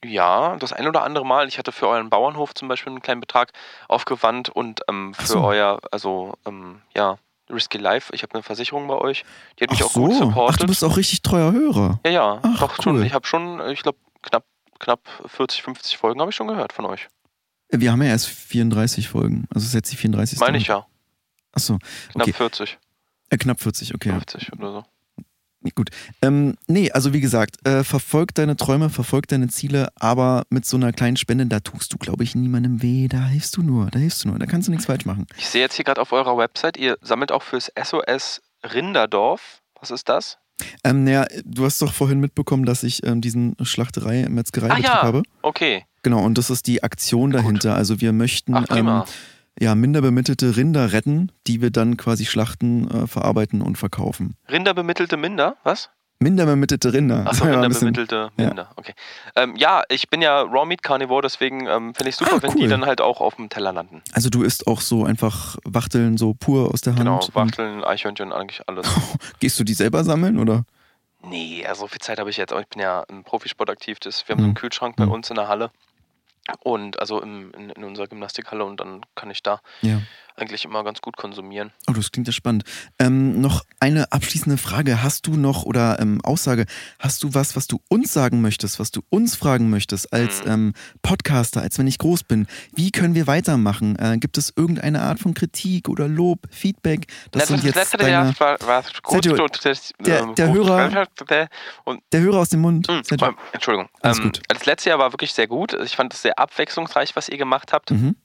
ja, das ein oder andere Mal. Ich hatte für euren Bauernhof zum Beispiel einen kleinen Betrag aufgewandt und ähm, für so. euer, also ähm, ja, Risky Life. Ich habe eine Versicherung bei euch. Die hat mich Ach auch gut so. supportet. Ach, du bist auch richtig treuer Hörer. ja, ja, Ach, doch cool. schon. Ich habe schon, ich glaube, knapp, knapp 40, 50 Folgen habe ich schon gehört von euch. Wir haben ja erst 34 Folgen. Also ist jetzt die 34. Meine ich ja. Achso, Knapp Okay. 40, äh, knapp 40, okay. 50 oder so. Gut. Ähm, nee, also wie gesagt, äh, verfolg deine Träume, verfolg deine Ziele, aber mit so einer kleinen Spende, da tust du, glaube ich, niemandem weh. Da hilfst du nur, da hilfst du nur. Da kannst du nichts falsch machen. Ich sehe jetzt hier gerade auf eurer Website, ihr sammelt auch fürs SOS Rinderdorf. Was ist das? Ähm, naja, du hast doch vorhin mitbekommen, dass ich ähm, diesen Schlachterei, Metzgereibetrieb Ah, ja. habe. Okay, Genau, und das ist die Aktion dahinter. Also wir möchten ach prima. ähm, ja, minder bemittelte Rinder retten, die wir dann quasi schlachten, äh, verarbeiten und verkaufen. Rinderbemittelte Minder, was? Minder bemittelte Rinder. Achso, ein bisschen- Rinderbemittelte ja. Minder, okay. Ähm, ja, ich bin ja Raw Meat Carnivore, deswegen ähm, finde ich super, Ah, wenn cool. die dann halt auch auf dem Teller landen. Also du isst auch so einfach Wachteln so pur aus der Hand. Genau, Wachteln, Eichhörnchen, eigentlich alles. Gehst du die selber sammeln oder? nee, also so viel Zeit habe ich jetzt auch. Ich bin ja im Profisport aktiv. Das, wir haben so Mhm. einen Kühlschrank bei Mhm. uns in der Halle. Und also im, in, in unserer Gymnastikhalle und dann kann ich da Ja. Eigentlich immer ganz gut konsumieren. Oh, das klingt ja spannend. Ähm, noch eine abschließende Frage. Hast du noch oder ähm, Aussage, hast du was, was du uns sagen möchtest, was du uns fragen möchtest als Mhm. ähm, Podcaster, als wenn ich groß bin? Wie können wir weitermachen? Äh, gibt es irgendeine Art von Kritik oder Lob, Feedback? Das sind jetzt letzte deine, Jahr war, war gut Sergio, das, der- ähm, der gut- Hörer- und der Hörer aus dem Mund. Ähm, Entschuldigung. Alles Ähm, gut. Das letzte Jahr war wirklich sehr gut. Ich fand es sehr abwechslungsreich, was ihr gemacht habt. Mhm.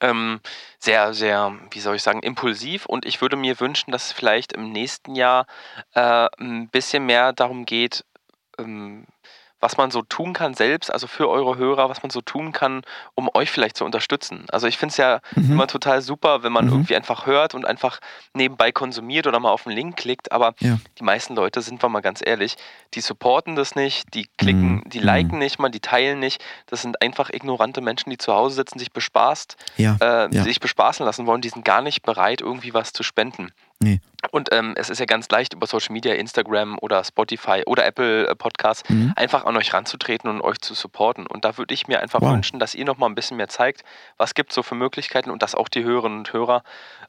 Ähm, sehr, sehr, wie soll ich sagen, impulsiv. Und ich würde mir wünschen, dass es vielleicht im nächsten Jahr äh, ein bisschen mehr darum geht, ähm, was man so tun kann selbst, also für eure Hörer, was man so tun kann, um euch vielleicht zu unterstützen. Also ich finde es ja Mhm. immer total super, wenn man Mhm. irgendwie einfach hört und einfach nebenbei konsumiert oder mal auf den Link klickt, aber Ja. die meisten Leute, sind wir mal ganz ehrlich, die supporten das nicht, die klicken, Mhm. die liken nicht mal, die teilen nicht. Das sind einfach ignorante Menschen, die zu Hause sitzen, sich bespaßt, Ja. äh, Ja. sich bespaßen lassen wollen, die sind gar nicht bereit, irgendwie was zu spenden. Nee. Und ähm, es ist ja ganz leicht über Social Media, Instagram oder Spotify oder Apple äh, Podcasts Mhm. einfach an euch ranzutreten und euch zu supporten. Und da würde ich mir einfach Wow. wünschen, dass ihr noch mal ein bisschen mehr zeigt, was gibt es so für Möglichkeiten und dass auch die Hörerinnen und Hörer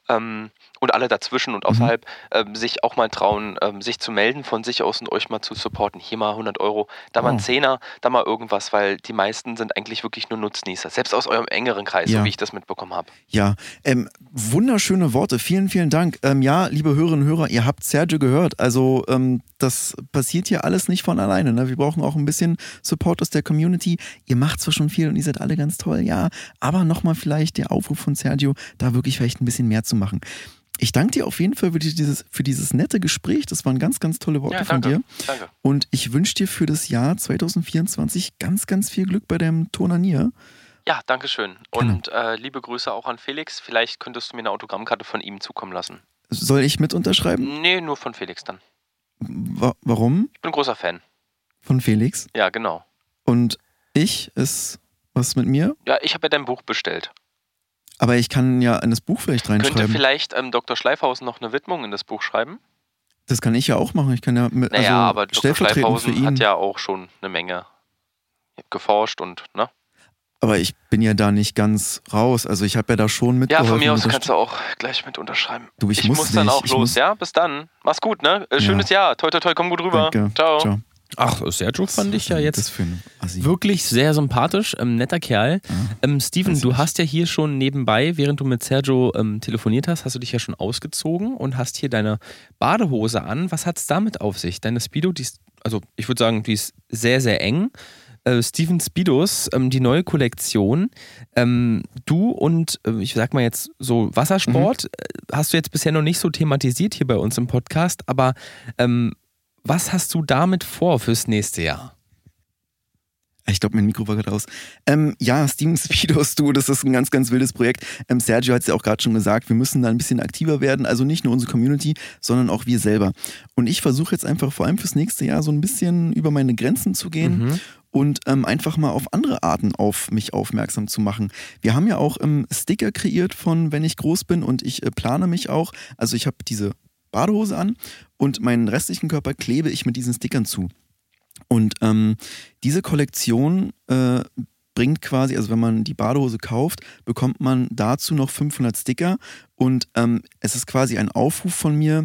ähm, und alle dazwischen Mhm. und außerhalb ähm, sich auch mal trauen, ähm, sich zu melden von sich aus und euch mal zu supporten. Hier mal 100 Euro, da mal ein Wow. Zehner, da mal irgendwas, weil die meisten sind eigentlich wirklich nur Nutznießer, selbst aus eurem engeren Kreis, Ja. so wie ich das mitbekommen habe. Ja, ähm, wunderschöne Worte. Vielen, vielen Dank. Ähm, ja, liebe Hörerinnen und Hörer, ihr habt Sergio gehört. Also ähm, das passiert hier alles nicht von alleine. Ne? Wir brauchen auch ein bisschen Support aus der Community. Ihr macht zwar schon viel und ihr seid alle ganz toll, ja, aber nochmal vielleicht der Aufruf von Sergio, da wirklich vielleicht ein bisschen mehr zu machen. Ich danke dir auf jeden Fall für dieses, für dieses nette Gespräch. Das waren ganz, ganz tolle Worte Ja, von dir. Danke. Und ich wünsche dir für das Jahr 2024 ganz, ganz viel Glück bei deinem Turnanier. Ja, danke schön. Gerne. Und äh, liebe Grüße auch an Felix. Vielleicht könntest du mir eine Autogrammkarte von ihm zukommen lassen. Soll ich mit unterschreiben? Nee, nur von Felix dann. Wa warum? Ich bin großer Fan. Von Felix. Ja, genau. Und ich ist was mit mir, Ja, ich habe ja dein Buch bestellt. aber ich kann ja in das Buch vielleicht Könnte reinschreiben. vielleicht ähm, Dr. Schleifhausen noch eine Widmung in das Buch schreiben? Das kann ich ja auch machen. Ich kann ja mit, Naja, also aber Dr. Schleifhausen hat ja auch schon eine Menge geforscht und, ne? Aber ich bin ja da nicht ganz raus. Also ich habe ja da schon Ja, mitgeholfen. von mir aus mit kannst du auch gleich mit unterschreiben. Du, ich ich muss muss dann auch Ich los, muss- ja? Bis dann. Mach's gut, ne? Äh, Schönes Jahr. Toi, toi, toi, komm gut rüber. Danke. Ciao. Ciao. Ach, Sergio fand ich ja jetzt. Wirklich sehr sympathisch, ähm, netter Kerl. Ja. Ähm, Steven, du hast ja hier schon nebenbei, während du mit Sergio ähm, telefoniert hast, hast du dich ja schon ausgezogen und hast hier deine Badehose an. Was hat es damit auf sich? Deine Speedo, die ist, also ich würde sagen, die ist sehr, sehr eng. Äh, Steven Speedos, ähm, die neue Kollektion. Ähm, du und äh, ich sag mal jetzt so Wassersport Mhm. äh, hast du jetzt bisher noch nicht so thematisiert hier bei uns im Podcast, aber ähm, was hast du damit vor fürs nächste Jahr? Ich glaube, mein Mikro war gerade aus. Ähm, ja, Steven Speedos, du, das ist ein ganz, ganz wildes Projekt. Ähm, Sergio hat es ja auch gerade schon gesagt, wir müssen da ein bisschen aktiver werden. Also nicht nur unsere Community, sondern auch wir selber. Und ich versuche jetzt einfach vor allem fürs nächste Jahr so ein bisschen über meine Grenzen zu gehen Mhm. Und ähm, einfach mal auf andere Arten auf mich aufmerksam zu machen. Wir haben ja auch ähm, Sticker kreiert von Wenn ich groß bin und ich äh, plane mich auch. Also ich habe diese Badehose an und meinen restlichen Körper klebe ich mit diesen Stickern zu. Und ähm, diese Kollektion äh, bringt quasi, also wenn man die Badehose kauft, bekommt man dazu noch 500 Sticker und ähm, es ist quasi ein Aufruf von mir,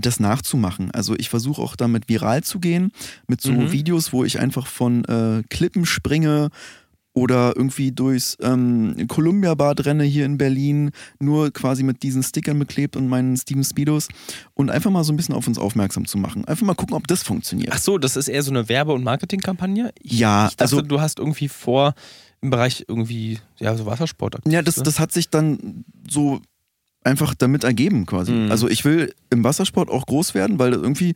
das nachzumachen. Also ich versuche auch damit viral zu gehen, mit so Mhm. Videos, wo ich einfach von äh, Klippen springe oder irgendwie durchs ähm, Columbia-Bad renne hier in Berlin, nur quasi mit diesen Stickern beklebt und meinen Steven Speedos und einfach mal so ein bisschen auf uns aufmerksam zu machen. Einfach mal gucken, ob das funktioniert. Ach so, das ist eher so eine Werbe- und Marketingkampagne? Ja, ich dachte, also- du hast irgendwie vor, im Bereich irgendwie, ja, so Wassersport. Ja, das, das hat sich dann so einfach damit ergeben quasi. Mhm. Also ich will im Wassersport auch groß werden, weil das irgendwie,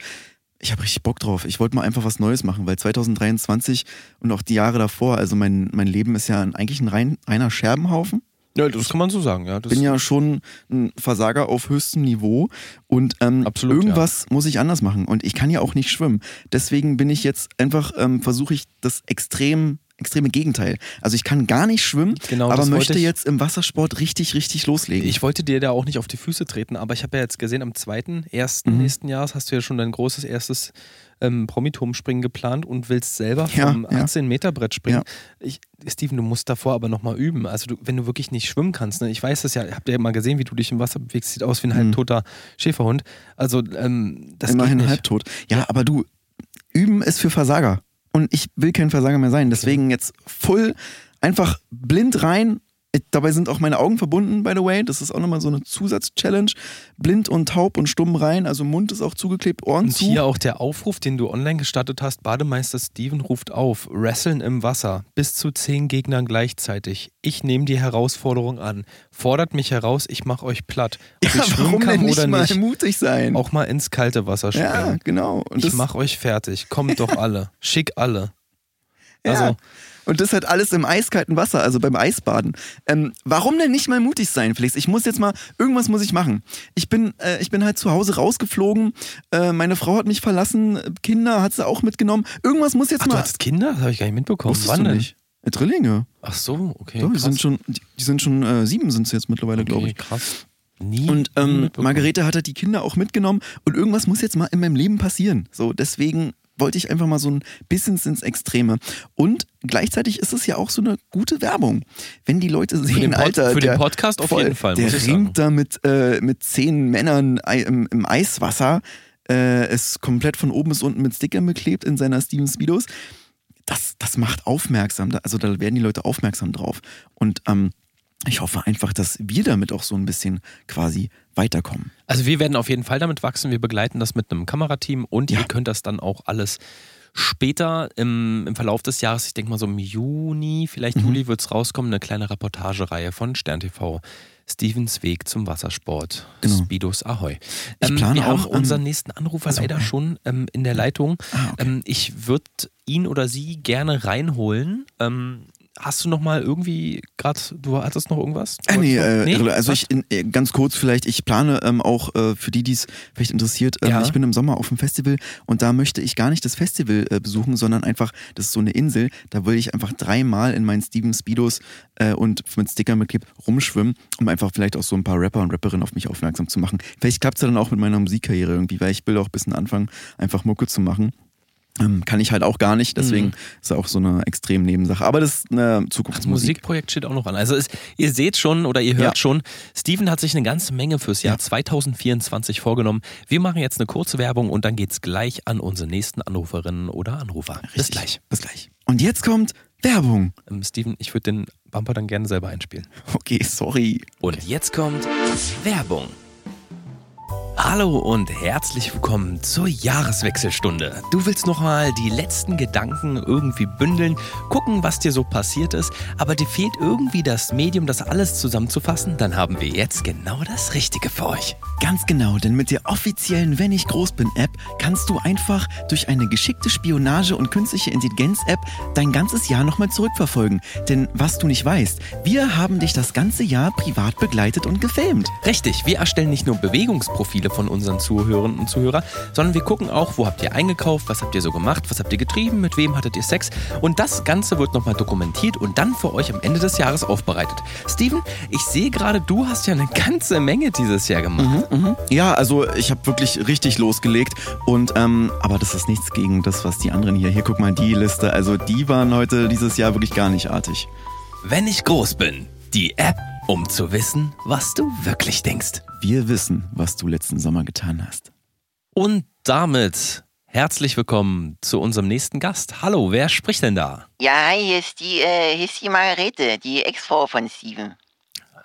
ich habe richtig Bock drauf. Ich wollte mal einfach was Neues machen, weil 2023 und auch die Jahre davor, also mein, mein Leben ist ja eigentlich ein rein, reiner Scherbenhaufen. Ja, das kann man so sagen, ja. Das bin ja schon ein Versager auf höchstem Niveau und ähm, Absolut, irgendwas muss ich anders machen und ich kann ja auch nicht schwimmen. Deswegen bin ich jetzt einfach, ähm, versuche ich das extrem extreme Gegenteil. Also ich kann gar nicht schwimmen, Genau, aber das möchte ich- jetzt im Wassersport richtig, richtig loslegen. Ich wollte dir da auch nicht auf die Füße treten, aber ich habe ja jetzt gesehen, am 2.1. Mhm. nächsten Jahres hast du ja schon dein großes erstes ähm, Promiturmspringen geplant und willst selber Ja, vom ja. 18-Meter-Brett springen. Ja. Ich, Steven, du musst davor aber nochmal üben. Also du, wenn du wirklich nicht schwimmen kannst, ne? ich weiß es ja, habt ihr ja mal gesehen, wie du dich im Wasser bewegst, sieht aus wie ein halbtoter Schäferhund. Also ähm, das Mhm. Immerhin halbtot. Ja, aber du, üben ist für Versager. Und ich will kein Versager mehr sein. Deswegen jetzt voll einfach blind rein. Dabei sind auch meine Augen verbunden, by the way. Das ist auch nochmal so eine Zusatz-Challenge. Blind und taub und stumm rein. Also Mund ist auch zugeklebt, Ohren Und zu. hier auch der Aufruf, den du online gestartet hast. Bademeister Steven ruft auf. Wresteln im Wasser. Bis zu zehn Gegnern gleichzeitig. Ich nehme die Herausforderung an. Fordert mich heraus, ich mache euch platt. Ob ja, ich schwimmen kann nicht oder mal nicht. mutig sein? Auch mal ins kalte Wasser springen. ja, genau. Und ich das, mach euch fertig. Kommt doch alle. Schick alle. ja. Und das halt alles im eiskalten Wasser, also beim Eisbaden. Ähm, warum denn nicht mal mutig sein, Felix? Ich muss jetzt mal, irgendwas muss ich machen. Ich bin, äh, ich bin halt zu Hause rausgeflogen, äh, meine Frau hat mich verlassen, Kinder hat sie auch mitgenommen. Irgendwas muss jetzt ach, du mal. hattest Kinder? Das habe ich gar nicht mitbekommen. Wusstest Wann du denn? nicht? Äh, Drillinge. Ach so, okay. So, die sind schon, die, die sind schon äh, sieben sind sie jetzt mittlerweile, glaube okay, ich. krass. Nie. Und ähm. Margarete hat halt die Kinder auch mitgenommen und irgendwas muss jetzt mal in meinem Leben passieren. So, deswegen wollte ich einfach mal so ein bisschen ins Extreme. Und gleichzeitig ist es ja auch so eine gute Werbung. Wenn die Leute sehen, den Pod- Alter, für den der, Podcast auf voll, jeden Fall, Der ringt da mit, äh, mit zehn Männern ei- im, im Eiswasser, äh, ist komplett von oben bis unten mit Stickern beklebt in seiner Steven Speedos. Das, das macht aufmerksam, also da werden die Leute aufmerksam drauf. Und ähm, ich hoffe einfach, dass wir damit auch so ein bisschen quasi weiterkommen. Also wir werden auf jeden Fall damit wachsen. Wir begleiten das mit einem Kamerateam und Ja. ihr könnt das dann auch alles später im, im Verlauf des Jahres, ich denke mal so im Juni, vielleicht Mhm. Juli wird es rauskommen, eine kleine Reportagereihe von Stern TV. Stevens Weg zum Wassersport. Genau. Speedos Ahoi. Ich Ähm, plane wir haben auch, ähm, unseren nächsten Anrufer Achso, leider ja. schon ähm, in der Leitung. Ah, okay. ähm, ich würde ihn oder sie gerne reinholen. Hast du noch mal irgendwie gerade, du hattest noch irgendwas? Äh, nee, noch- äh, also Was? ich in, äh, ganz kurz vielleicht, ich plane ähm, auch äh, für die, die es vielleicht interessiert, ähm, Ja. ich bin im Sommer auf dem Festival und da möchte ich gar nicht das Festival äh, besuchen, sondern einfach, das ist so eine Insel, da will ich einfach dreimal in meinen Steven Speedos äh, und mit Stickern mit Clip rumschwimmen, um einfach vielleicht auch so ein paar Rapper und Rapperinnen auf mich aufmerksam zu machen. Vielleicht klappt es ja dann auch mit meiner Musikkarriere irgendwie, weil ich will auch ein bisschen anfangen, einfach Mucke zu machen. Ähm, kann ich halt auch gar nicht, deswegen ist auch so eine extrem Nebensache. Aber das ist eine Das Zukunftsmusik. Musikprojekt steht auch noch an. Also es, ihr seht schon oder ihr hört Ja. schon, Steven hat sich eine ganze Menge fürs Jahr Ja. 2024 vorgenommen. Wir machen jetzt eine kurze Werbung und dann geht's gleich an unsere nächsten Anruferinnen oder Anrufer. Bis Richtig. gleich. Bis gleich. Und jetzt kommt Werbung. Ähm, Steven, ich würde den Bumper dann gerne selber einspielen. Okay, sorry. Und jetzt kommt Werbung. Hallo und herzlich willkommen zur Jahreswechselstunde. Du willst nochmal die letzten Gedanken irgendwie bündeln, gucken, was dir so passiert ist, aber dir fehlt irgendwie das Medium, das alles zusammenzufassen? Dann haben wir jetzt genau das Richtige für euch. Ganz genau, denn mit der offiziellen Wenn ich groß bin App kannst du einfach durch eine geschickte Spionage und künstliche Intelligenz App dein ganzes Jahr nochmal zurückverfolgen. Denn was du nicht weißt, wir haben dich das ganze Jahr privat begleitet und gefilmt. Richtig, wir erstellen nicht nur Bewegungsprofile von unseren Zuhörerinnen und Zuhörern, sondern wir gucken auch, wo habt ihr eingekauft, was habt ihr so gemacht, was habt ihr getrieben, mit wem hattet ihr Sex und das Ganze wird nochmal dokumentiert und dann für euch am Ende des Jahres aufbereitet. Steven, ich sehe gerade, du hast ja eine ganze Menge dieses Jahr gemacht. Ja, also ich habe wirklich richtig losgelegt und ähm, aber das ist nichts gegen das, was die anderen hier. Hier guck mal die Liste. Also die waren heute dieses Jahr wirklich gar nicht artig. Wenn ich groß bin, die App, um zu wissen, was du wirklich denkst. Wir wissen, was du letzten Sommer getan hast. Und damit herzlich willkommen zu unserem nächsten Gast. Hallo, wer spricht denn da? Ja, hi, hier ist die, äh, hier ist die Margarete, die Ex-Frau von Steven.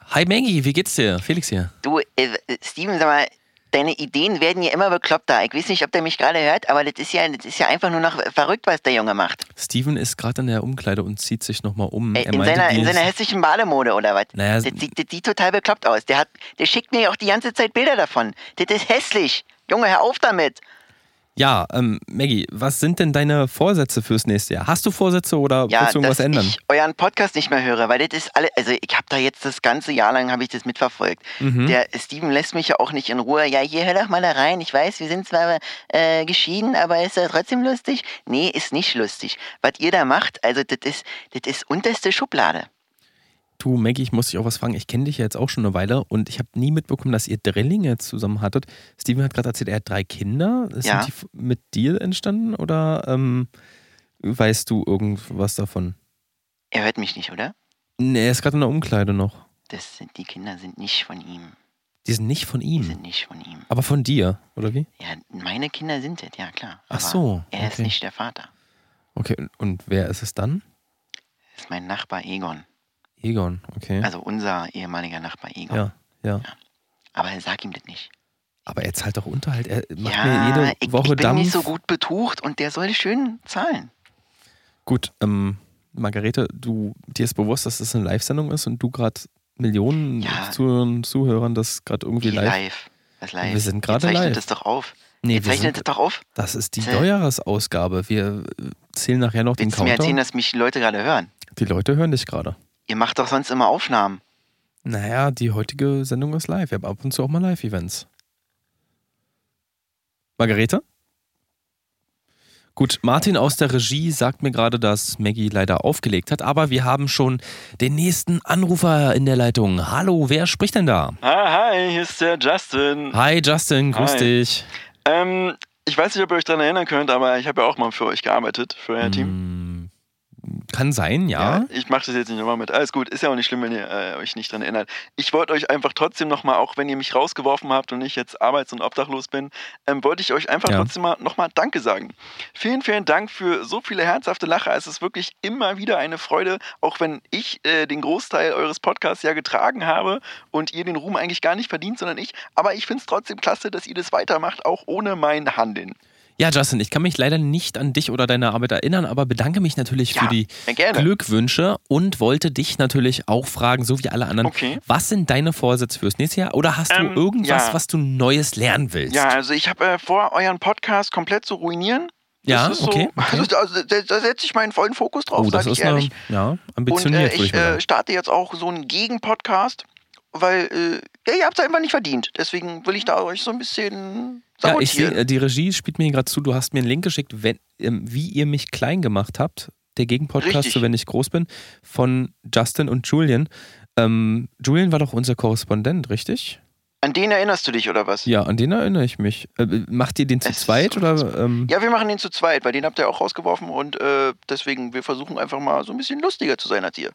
Hi Maggie, wie geht's dir? Felix hier. Du, äh, äh, Steven, sag mal, deine Ideen werden ja immer bekloppter. Ich weiß nicht, ob der mich gerade hört, aber das ist ja, das ist ja einfach nur noch verrückt, was der Junge macht. Steven ist gerade in der Umkleide und zieht sich nochmal um. Äh, in, meinte, seiner, in seiner hässlichen Bademode oder was? Naja, das, sieht, das sieht total bekloppt aus. Der, hat, der schickt mir auch die ganze Zeit Bilder davon. Das ist hässlich. Junge, hör auf damit. Ja, ähm, Maggie, was sind denn deine Vorsätze fürs nächste Jahr? Hast du Vorsätze oder Ja, willst du irgendwas dass ändern? ich euren Podcast nicht mehr höre, weil das ist alle, also ich habe da jetzt das ganze Jahr lang habe ich das mitverfolgt. Mhm. Der Steven lässt mich ja auch nicht in Ruhe. Ja, hier hör doch mal da rein. Ich weiß, wir sind zwar äh, geschieden, aber ist ja trotzdem lustig? Nee, ist nicht lustig. Was ihr da macht, also das ist, das ist unterste Schublade. Du, Maggie, ich muss dich auch was fragen. Ich kenne dich ja jetzt auch schon eine Weile und ich habe nie mitbekommen, dass ihr Drillinge zusammen hattet. Steven hat gerade erzählt, er hat drei Kinder. Sind Ja. die mit dir entstanden oder ähm, weißt du irgendwas davon? Er hört mich nicht, oder? Nee, er ist gerade in der Umkleide noch. Das sind, die Kinder sind nicht von ihm. Die sind nicht von Die ihm, sind nicht von ihm. aber von dir, oder wie? Ja, meine Kinder sind es, ja klar. Ach so, Er ist okay. nicht der Vater. Okay, und- und wer ist es dann? Das ist mein Nachbar Egon. Egon, okay. Also unser ehemaliger Nachbar Egon. ja, ja. Aber sag ihm das nicht. Aber er zahlt doch Unterhalt. Er macht ja, mir jede ich, Woche ich bin Dampf. nicht so gut betucht und der soll schön zahlen. Gut, ähm, Margarete, du, dir ist bewusst, dass das eine Live-Sendung ist und du gerade Millionen Ja. Zuhörern, Zuhörern das gerade irgendwie Wie live. live. Was live? Wir sind gerade Ihr zeichnet live. das doch auf. Nee, wir zeichnet sind, das doch auf. das ist die. Neujahresausgabe. Wir äh, zählen nachher noch den Willst du mir erzählen, Countdown. dass mich die Leute gerade hören? Die Leute hören dich gerade. Ihr macht doch sonst immer Aufnahmen. Naja, die heutige Sendung ist live. Wir haben ab und zu auch mal Live-Events. Margarete? Gut, Martin aus der Regie sagt mir gerade, dass Maggie leider aufgelegt hat, aber wir haben schon den nächsten Anrufer in der Leitung. Hallo, wer spricht denn da? Ah, hi, hier ist der Justin. Hi Justin, grüß Hi. dich. Ähm, ich weiß nicht, ob ihr euch daran erinnern könnt, aber ich habe ja auch mal für euch gearbeitet, für euer Team. Hm, kann sein, ja. ich mache das jetzt nicht nochmal mit. Alles gut, ist ja auch nicht schlimm, wenn ihr äh, euch nicht daran erinnert. Ich wollte euch einfach trotzdem nochmal, auch wenn ihr mich rausgeworfen habt und ich jetzt arbeits- und obdachlos bin, ähm, wollte ich euch einfach Ja. trotzdem mal nochmal Danke sagen. Vielen, vielen Dank für so viele herzhafte Lacher. Es ist wirklich immer wieder eine Freude, auch wenn ich äh, den Großteil eures Podcasts ja getragen habe und ihr den Ruhm eigentlich gar nicht verdient, sondern ich. Aber ich finde es trotzdem klasse, dass ihr das weitermacht, auch ohne mein Handeln. Ja, Justin, ich kann mich leider nicht an dich oder deine Arbeit erinnern, aber bedanke mich natürlich für Ja, die ja, gerne. Glückwünsche und wollte dich natürlich auch fragen, so wie alle anderen, Okay. was sind deine Vorsätze fürs nächste Jahr? Oder hast Ähm, du irgendwas, ja. was du Neues lernen willst? Ja, also ich habe äh, vor, euren Podcast komplett zu ruinieren. Ja, das ist okay, So, okay. Also, da, da, da setze ich meinen vollen Fokus drauf, oh, das sage ich ist eine, ehrlich. ja, Und ambitioniert, äh, würde ich äh, starte jetzt auch so einen Gegenpodcast, weil äh, ja, ihr habt es einfach nicht verdient. Deswegen will ich da euch so ein bisschen Ja, ich sehe, sabotieren. äh, die Regie spielt mir gerade zu, du hast mir einen Link geschickt, wenn, ähm, wie ihr mich klein gemacht habt, der Gegenpodcast, so wenn ich groß bin, von Justin und Julian. Ähm, Julian war doch unser Korrespondent, richtig? An den erinnerst du dich, oder was? Ja, an den erinnere ich mich. Äh, macht ihr den zu Es zweit so oder? Ähm, Ja, wir machen den zu zweit, weil den habt ihr auch rausgeworfen und äh, deswegen, wir versuchen einfach mal so ein bisschen lustiger zu sein als ihr.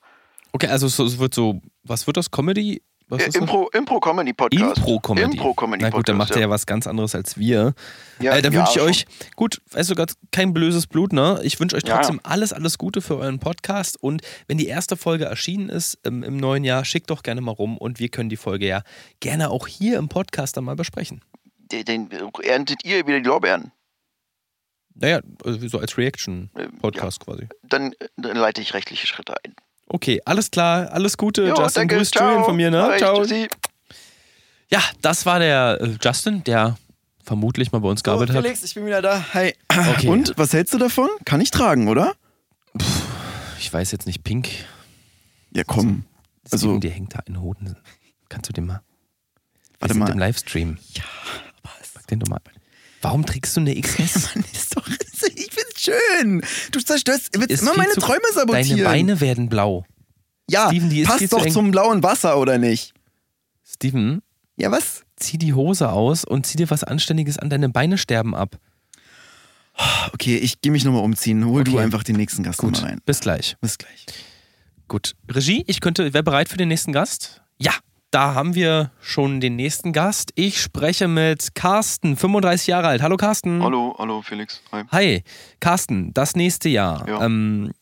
Okay, also so- es wird so, was wird das? Comedy? Was Äh, ist das? Impro- Impro-Comedy-Podcast. Impro-Comedy. Impro-Comedy-Podcast. Na gut, dann macht er ja was ganz anderes als wir. Ja, äh, dann ja, wünsche ich euch, gut, weißt du, grad kein böses Blut, ne? Ich wünsche euch trotzdem alles, alles Gute für euren Podcast. Und wenn die erste Folge erschienen ist ähm, im neuen Jahr, schickt doch gerne mal rum und wir können die Folge ja gerne auch hier im Podcast dann mal besprechen. Den, den erntet ihr wieder die Lorbeeren. Naja, also so als Reaction-Podcast quasi. Dann, dann leite ich rechtliche Schritte ein. Okay, alles klar, alles Gute. Jo, Justin, danke, grüß ciao. Julian von mir, ne? Ich, Ciao. tschüssi. Ja, das war der äh, Justin, der vermutlich mal bei uns gearbeitet hat. Felix, ich bin wieder da. Hi. Okay. Und, was hältst du davon? Kann ich tragen, oder? Ich weiß jetzt nicht, Pink. Ja, komm. Also, Also- dir hängt da ein Hoden. Kannst du den mal? Wir Warte sind mal. im Livestream. Ja, aber es Sag den doch mal. Warum trägst du eine XS? Mann, ist doch, schön. Du zerstörst, willst Ist immer meine zu- Träume sabotieren. Deine Beine werden blau. ja, Steven, die ist passt doch zum blauen Wasser, oder nicht? Steven, Ja, was? zieh die Hose aus und zieh dir was Anständiges an. Deine Beine sterben ab. Okay, ich gehe mich nochmal umziehen. Hol du Okay. einfach den nächsten Gast Gut, mal rein. bis gleich. Bis gleich. Gut. Regie, ich könnte, wer bereit für den nächsten Gast? Ja, da haben wir schon den nächsten Gast. Ich spreche mit Carsten, 35 Jahre alt. Hallo Carsten. Hallo, hallo Felix. Hi. Hi, Carsten, das nächste Jahr. Ja. Ähm,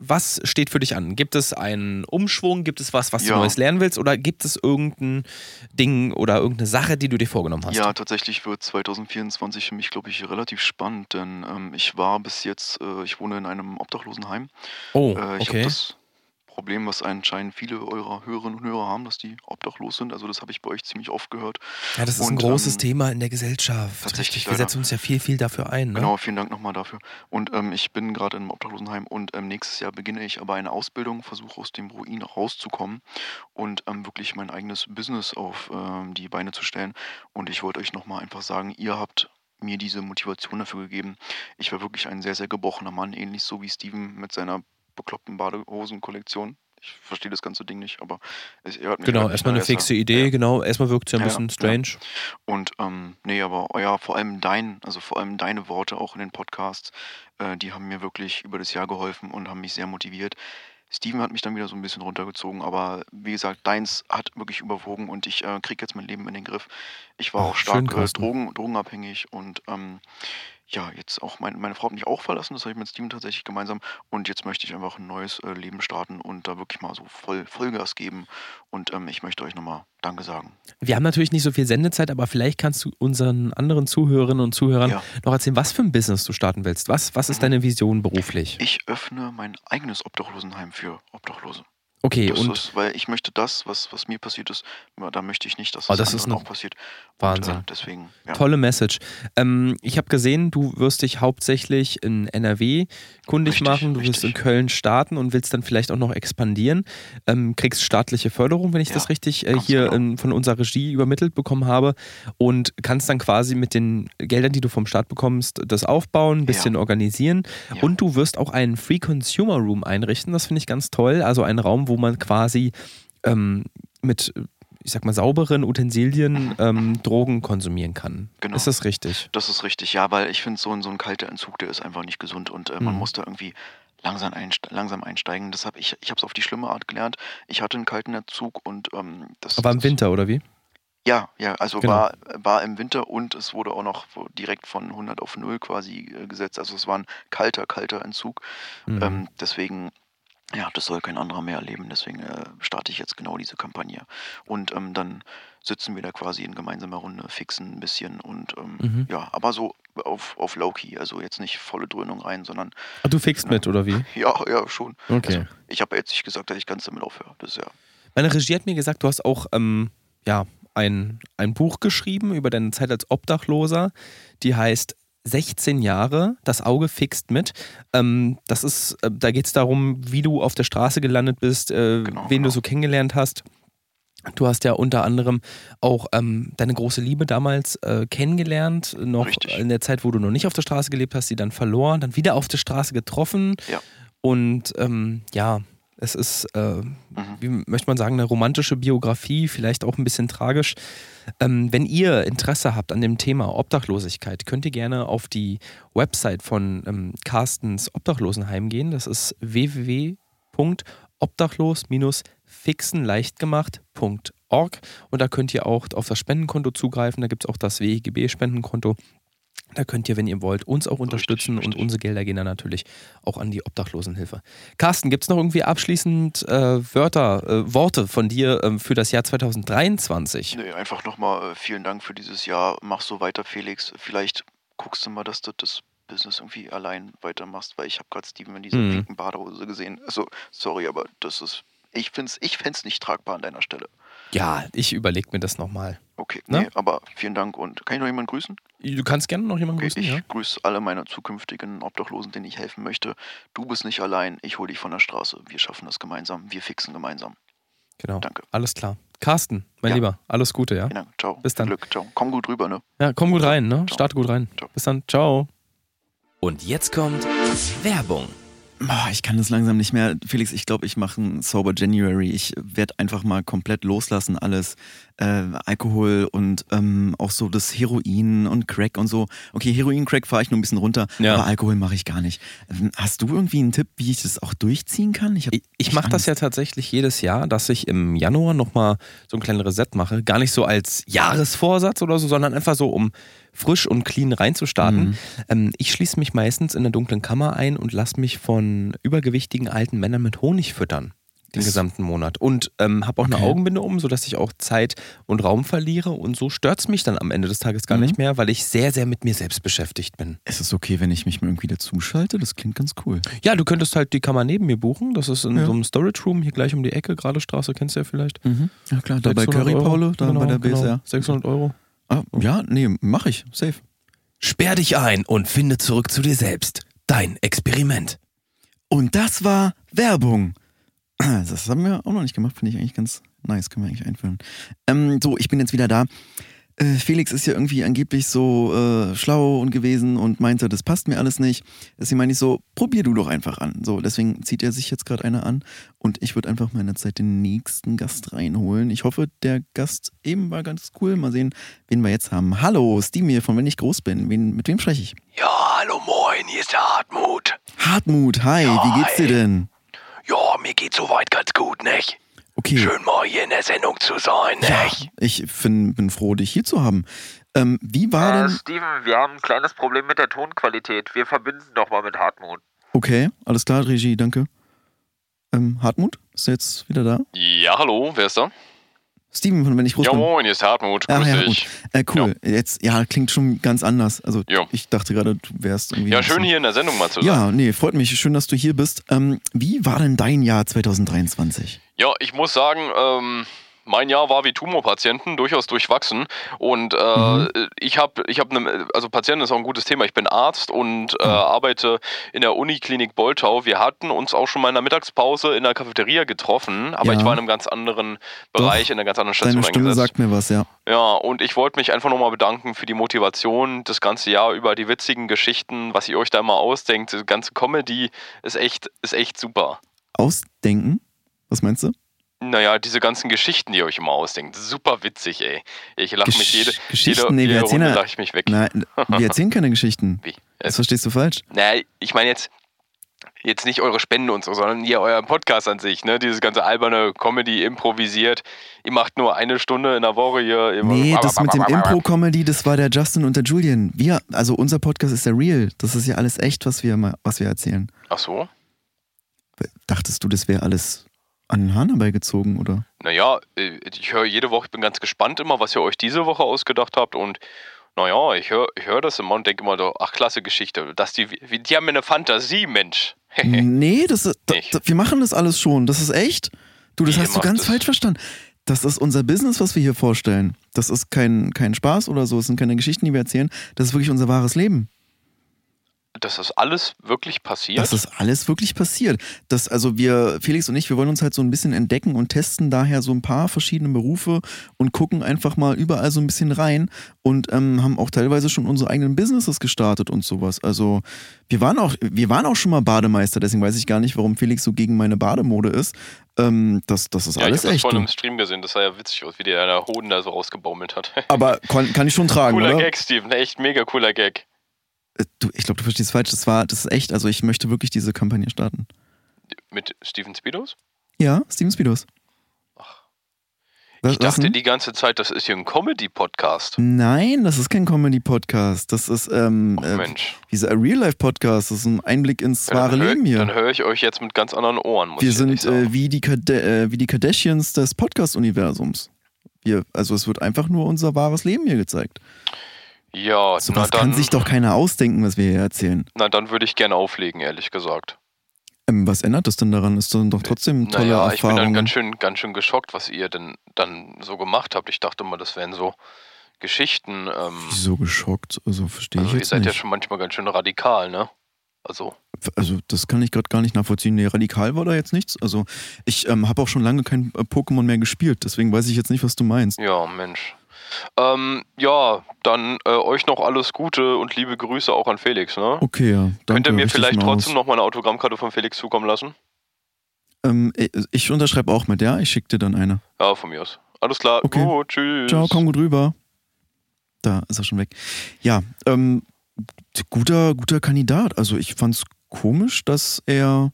was steht für dich an? Gibt es einen Umschwung? Gibt es was, was du Ja. Neues lernen willst? Oder gibt es irgendein Ding oder irgendeine Sache, die du dir vorgenommen hast? Ja, tatsächlich wird 2024 für mich, glaube ich, relativ spannend, denn ähm, ich war bis jetzt, äh, ich wohne in einem Obdachlosenheim. Oh, Äh, ich okay. habe das Problem, was anscheinend viele eurer Hörerinnen und Hörer haben, dass die obdachlos sind. Also das habe ich bei euch ziemlich oft gehört. Ja, das ist ein Und, großes ähm, Thema in der Gesellschaft. tatsächlich Richtig. Wir setzen uns ja viel, viel dafür ein. Ne? Genau, vielen Dank nochmal dafür. Und ähm, ich bin gerade im Obdachlosenheim und ähm, nächstes Jahr beginne ich aber eine Ausbildung, versuche aus dem Ruin rauszukommen und ähm, wirklich mein eigenes Business auf ähm, die Beine zu stellen. Und ich wollte euch nochmal einfach sagen, ihr habt mir diese Motivation dafür gegeben. Ich war wirklich ein sehr, sehr gebrochener Mann, ähnlich so wie Steven mit seiner bekloppten Badehosen-Kollektion. Ich verstehe das ganze Ding nicht, aber es, hört mich Genau, mich erstmal eine ja- fixe Idee, ja. genau. Erstmal wirkt es ja ein Ja, bisschen ja. strange. Und ähm, nee, aber oh ja, vor allem dein, also vor allem deine Worte auch in den Podcasts, äh, die haben mir wirklich über das Jahr geholfen und haben mich sehr motiviert. Steven hat mich dann wieder so ein bisschen runtergezogen, aber wie gesagt, deins hat wirklich überwogen und ich äh, kriege jetzt mein Leben in den Griff. Ich war Ach, auch schön, stark äh, Carsten. Drogen, drogenabhängig und ähm, ja, jetzt auch mein, meine Frau hat mich auch verlassen, das habe ich mit Steven tatsächlich gemeinsam und jetzt möchte ich einfach ein neues äh, Leben starten und da wirklich mal so voll Vollgas geben und ähm, ich möchte euch nochmal Danke sagen. Wir haben natürlich nicht so viel Sendezeit, aber vielleicht kannst du unseren anderen Zuhörerinnen und Zuhörern Ja. noch erzählen, was für ein Business du starten willst. Was, was ist Mhm. deine Vision beruflich? Ich öffne mein eigenes Obdachlosenheim für Obdachlose. Okay, Das und ist, weil ich möchte das, was, was mir passiert ist, da möchte ich nicht, dass Oh, das, das ist auch passiert. Wahnsinn. Und, äh, deswegen, ja. Tolle Message. Ähm, ich habe gesehen, du wirst dich hauptsächlich in NRW kundig Richtig, machen. Du wirst richtig. in Köln starten und willst dann vielleicht auch noch expandieren. Ähm, kriegst staatliche Förderung, wenn ich Ja, das richtig äh, hier genau. ähm, von unserer Regie übermittelt bekommen habe. Und kannst dann quasi mit den Geldern, die du vom Staat bekommst, das aufbauen, ein bisschen organisieren. Und du wirst auch einen Free Consumer Room einrichten. Das finde ich ganz toll. Also einen Raum, wo man quasi ähm, mit, ich sag mal, sauberen Utensilien ähm, Drogen konsumieren kann. Genau. Ist das richtig? Das ist richtig, ja, weil ich finde, so, ein- so ein kalter Entzug, der ist einfach nicht gesund und äh, man Mhm. muss da irgendwie langsam, einste langsam einsteigen. Das hab ich ich habe es auf die schlimme Art gelernt. Ich hatte einen kalten Entzug und ähm, das Aber im das- Winter, oder wie? Ja, ja, also Genau. war, war im Winter und es wurde auch noch direkt von 100 auf 0 quasi äh, gesetzt. Also es war ein kalter, kalter Entzug. Mhm. Ähm, deswegen, ja, das soll kein anderer mehr erleben. Deswegen äh, starte ich jetzt genau diese Kampagne. Und ähm, dann sitzen wir da quasi in gemeinsamer Runde, fixen ein bisschen und ähm, Mhm. ja, aber so auf, auf Low-Key, also jetzt nicht volle Dröhnung rein, sondern Ah, du fixt mit, oder wie? ja, ja, schon. Okay. Also, ich habe jetzt nicht gesagt, dass ich ganz damit aufhöre. Das ja, Meine Regie hat mir gesagt, du hast auch ähm, ja, ein, ein Buch geschrieben über deine Zeit als Obdachloser. Die heißt 16 Jahre, das Auge fixt mit. Ähm, das ist, äh, da geht es darum, wie du auf der Straße gelandet bist, äh, Genau, wen du genau. so kennengelernt hast. Du hast ja unter anderem auch ähm, deine große Liebe damals äh, kennengelernt, noch Richtig. in der Zeit, wo du noch nicht auf der Straße gelebt hast, sie dann verloren, dann wieder auf der Straße getroffen. Ja. Und ähm, ja, es ist, äh, Mhm. wie möchte man sagen, eine romantische Biografie, vielleicht auch ein bisschen tragisch. Ähm, wenn ihr Interesse habt an dem Thema Obdachlosigkeit, könnt ihr gerne auf die Website von ähm, Carstens Obdachlosenheim gehen. Das ist www.obdachlos-fixenleichtgemacht.org und da könnt ihr auch auf das Spendenkonto zugreifen. Da gibt es auch das WEGB-Spendenkonto. Da könnt ihr, wenn ihr wollt, uns auch unterstützen und richtig. unsere Gelder gehen dann natürlich auch an die Obdachlosenhilfe. Carsten, gibt es noch irgendwie abschließend äh, Wörter, äh, Worte von dir ähm, für das Jahr 2023? nee, einfach nochmal äh, vielen Dank für dieses Jahr. Mach so weiter, Felix. Vielleicht guckst du mal, dass du das Business irgendwie allein weitermachst, weil ich habe gerade Steven in dieser Mhm. pinken Badehose gesehen. Also, sorry, aber das ist, ich finde es ich fänd's nicht tragbar an deiner Stelle. Ja, ich überlege mir das nochmal. Okay, Ne? nee, aber vielen Dank und kann ich noch jemanden grüßen? Du kannst gerne noch jemanden Okay, grüßen, ich ja? grüße alle meine zukünftigen Obdachlosen, denen ich helfen möchte. Du bist nicht allein, ich hole dich von der Straße. Wir schaffen das gemeinsam, wir fixen gemeinsam. Genau. Danke. Alles klar. Carsten, mein Ja. Lieber, alles Gute, ja? Vielen Dank, ciao. Bis dann. Glück, ciao. Komm gut rüber, ne? Ja, komm gut rein, ne? Ciao. Start gut rein. Ciao. Bis dann. Ciao. Und jetzt kommt Werbung. Ah, Ich kann das langsam nicht mehr. Felix, ich glaube, ich mache einen Sober January. Ich werde einfach mal komplett loslassen, alles. Äh, Alkohol und ähm, auch so das Heroin und Crack und so. Okay, Heroin, Crack fahre ich nur ein bisschen runter, Ja. aber Alkohol mache ich gar nicht. Hast du irgendwie einen Tipp, wie ich das auch durchziehen kann? Ich, ich echt mache das ja tatsächlich jedes Jahr, dass ich im Januar nochmal so ein kleines Reset mache. Gar nicht so als Jahresvorsatz oder so, sondern einfach so, um frisch und clean reinzustarten. Mhm. Ähm, ich schließe mich meistens in der dunklen Kammer ein und lasse mich von übergewichtigen alten Männern mit Honig füttern. Den Das- gesamten Monat. Und ähm, habe auch eine Okay. Augenbinde um, sodass ich auch Zeit und Raum verliere. Und so stört es mich dann am Ende des Tages gar Mhm. nicht mehr, weil ich sehr, sehr mit mir selbst beschäftigt bin. Ist es okay, wenn ich mich mal irgendwie dazuschalte? Das klingt ganz cool. Ja, du könntest halt die Kammer neben mir buchen. Das ist in Ja. so einem Storage Room hier gleich um die Ecke, gerade Straße, kennst du ja vielleicht. Ja klar, da bei 600 Curry. Paule, da Genau, bei der genau. BSR. 600 Euro. Ah, ja, nee, mach ich. Safe. Sperr dich ein und finde zurück zu dir selbst. Dein Experiment. Und das war Werbung. Das haben wir auch noch nicht gemacht, finde ich eigentlich ganz nice, können wir eigentlich einführen. Ähm, so, ich bin jetzt wieder da. Äh, Felix ist ja irgendwie angeblich so äh, schlau und gewesen und meinte, das passt mir alles nicht. Deswegen meine ich so, probier du doch einfach an. So, deswegen zieht er sich jetzt gerade einer an und ich würde einfach mal in der Zeit den nächsten Gast reinholen. Ich hoffe, der Gast eben war ganz cool. Mal sehen, wen wir jetzt haben. Hallo, hier von Wenn ich groß bin. Wen, mit wem spreche ich? Ja, hallo moin, hier ist der Hartmut. Hartmut, hi, Ja, wie geht's dir denn? Mir geht's soweit ganz gut, nicht? Okay. Schön mal hier in der Sendung zu sein, Ja, nicht? ich bin, bin froh, dich hier zu haben. Ähm, wie war Äh, denn. Steven, wir haben ein kleines Problem mit der Tonqualität. Wir verbinden doch mal mit Hartmut. Okay, alles klar, Regie, danke. Ähm, Hartmut, ist er jetzt wieder da? Ja, hallo, wer ist da? Steven von Wenn ich groß Ja, moin, hier ist Hartmut. Grüß ja, dich. Äh, cool. Jetzt, ja, klingt schon ganz anders. Also, Ja. ich dachte gerade, du wärst irgendwie. Ja, schön hier in der Sendung mal zu sein. Ja, nee, freut mich. Schön, dass du hier bist. Ähm, wie war denn dein Jahr 2023? Ja, ich muss sagen, ähm, mein Jahr war wie Tumorpatienten, durchaus durchwachsen. Und äh, Mhm. ich habe, ich hab ne, also Patienten ist auch ein gutes Thema. Ich bin Arzt und äh, arbeite in der Uniklinik Boltau. Wir hatten uns auch schon mal in der Mittagspause in der Cafeteria getroffen, aber Ja. ich war in einem ganz anderen Bereich, in einer ganz anderen Station Deine Stimme eingesetzt. sagt mir was, ja. Ja, und ich wollte mich einfach nochmal bedanken für die Motivation das ganze Jahr über die witzigen Geschichten, was ihr euch da immer ausdenkt. Die ganze Comedy ist echt, ist echt super. Ausdenken? Was meinst du? Naja, diese ganzen Geschichten, die ihr euch immer ausdenkt. Super witzig, ey. Ich lache mich Gesch- jede, Geschichten? jede, Nee, wir jede erzählen Runde lache ich mich weg. Nein, wir erzählen keine Geschichten. Wie? Das verstehst du falsch. naja, ich meine jetzt, jetzt nicht eure Spenden und so, sondern ihr euer Podcast an sich, ne? Dieses ganze alberne Comedy improvisiert. Ihr macht nur eine Stunde in der Woche hier. Ihr Nee, das mit dem Impro-Comedy, das war der Justin und der Julian. Wir, also unser Podcast ist ja real. Das ist ja alles echt, was wir, mal- was wir erzählen. Ach so? Dachtest du, das wäre alles an den Hahn herbeigezogen, oder? Naja, äh, ich höre jede Woche, ich bin ganz gespannt immer, was ihr euch diese Woche ausgedacht habt und naja, ich höre ich hör das immer und denke immer so, ach, klasse Geschichte. Dass die, die haben eine Fantasie, Mensch. nee, das ist, da, da, wir machen das alles schon. Das ist echt. Du, das Wie, hast du ganz das? falsch verstanden. Das ist unser Business, was wir hier vorstellen. Das ist kein, kein Spaß oder so. Es sind keine Geschichten, die wir erzählen. Das ist wirklich unser wahres Leben. Dass das alles wirklich passiert. Das ist alles wirklich passiert. Das, also wir, Felix und ich, wir wollen uns halt so ein bisschen entdecken und testen daher so ein paar verschiedene Berufe und gucken einfach mal überall so ein bisschen rein und ähm, haben auch teilweise schon unsere eigenen Businesses gestartet und sowas. Also wir waren auch, wir waren auch schon mal Bademeister, deswegen weiß ich gar nicht, warum Felix so gegen meine Bademode ist. Ähm, das, das ist ja, ich alles habe das echt. vorhin Du. im Stream gesehen, das sah ja witzig aus, wie der Hoden da so rausgebaumelt hat. Aber kann, kann ich schon tragen, cooler oder? Gag, Steven, echt mega cooler Gag. Du, ich glaube, du verstehst falsch. Das war, das ist echt. Also ich möchte wirklich diese Kampagne starten. Mit Steven Speedos? Ja, Steven Speedos. Was- Ich dachte die ganze Zeit, das ist hier ein Comedy-Podcast. Nein, das ist kein Comedy-Podcast. Das ist ähm, Oh äh, Mensch. dieser Real-Life-Podcast. Das ist ein Einblick ins Ja, wahre hör- Leben hier. Dann höre ich euch jetzt mit ganz anderen Ohren, Wir sind äh, wie, die äh, wie die Kardashians des Podcast-Universums. Wir, also es wird einfach nur unser wahres Leben hier gezeigt. Ja, Sowas dann, kann sich doch keiner ausdenken, was wir hier erzählen. na dann würde ich gerne auflegen, ehrlich gesagt. Ähm, was ändert das denn daran? Ist dann doch trotzdem tolle Naja, ich bin dann Erfahrung. ganz schön, ganz schön geschockt, was ihr denn dann so gemacht habt. Ich dachte mal, das wären so Geschichten. Ähm, Wieso geschockt? Also verstehe also ich ihr jetzt seid ja nicht. schon manchmal ganz schön radikal, ne? Also, Also das kann ich gerade gar nicht nachvollziehen. Nee, radikal war da jetzt nichts. Also ich ähm, habe auch schon lange kein äh, Pokémon mehr gespielt, deswegen weiß ich jetzt nicht, was du meinst. ja, Mensch. Ähm, ja, dann äh, euch noch alles Gute und liebe Grüße auch an Felix, ne? Okay, ja. Danke, Könnt ihr mir vielleicht trotzdem noch mal eine Autogrammkarte von Felix zukommen lassen? Ähm, ich- ich unterschreibe auch mit, ja? Ich schicke dir dann eine. Ja, von mir aus. Alles klar, Okay. gut, tschüss. Ciao, komm gut rüber. Da ist er schon weg. Ja, ähm, guter, guter Kandidat. Also ich fand's komisch, dass er,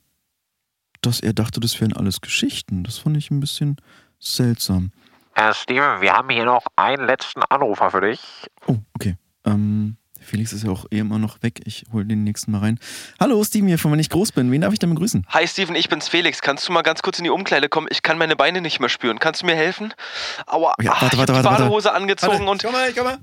dass er dachte, das wären alles Geschichten. Das fand ich ein bisschen seltsam. Äh, Steven, wir haben hier noch einen letzten Anrufer für dich. Oh, okay. Ähm, Felix ist ja auch eh immer noch weg. Ich hole den nächsten mal rein. Hallo, Steven hier von Wenn ich groß bin. Wen darf ich denn begrüßen? Hi Steven, ich bin's Felix. Kannst du mal ganz kurz in die Umkleide kommen? Ich kann meine Beine nicht mehr spüren. Kannst du mir helfen? Aua, Ja, warte, ich hab warte, die warte, warte. Badehose angezogen und komm mal, komm mal.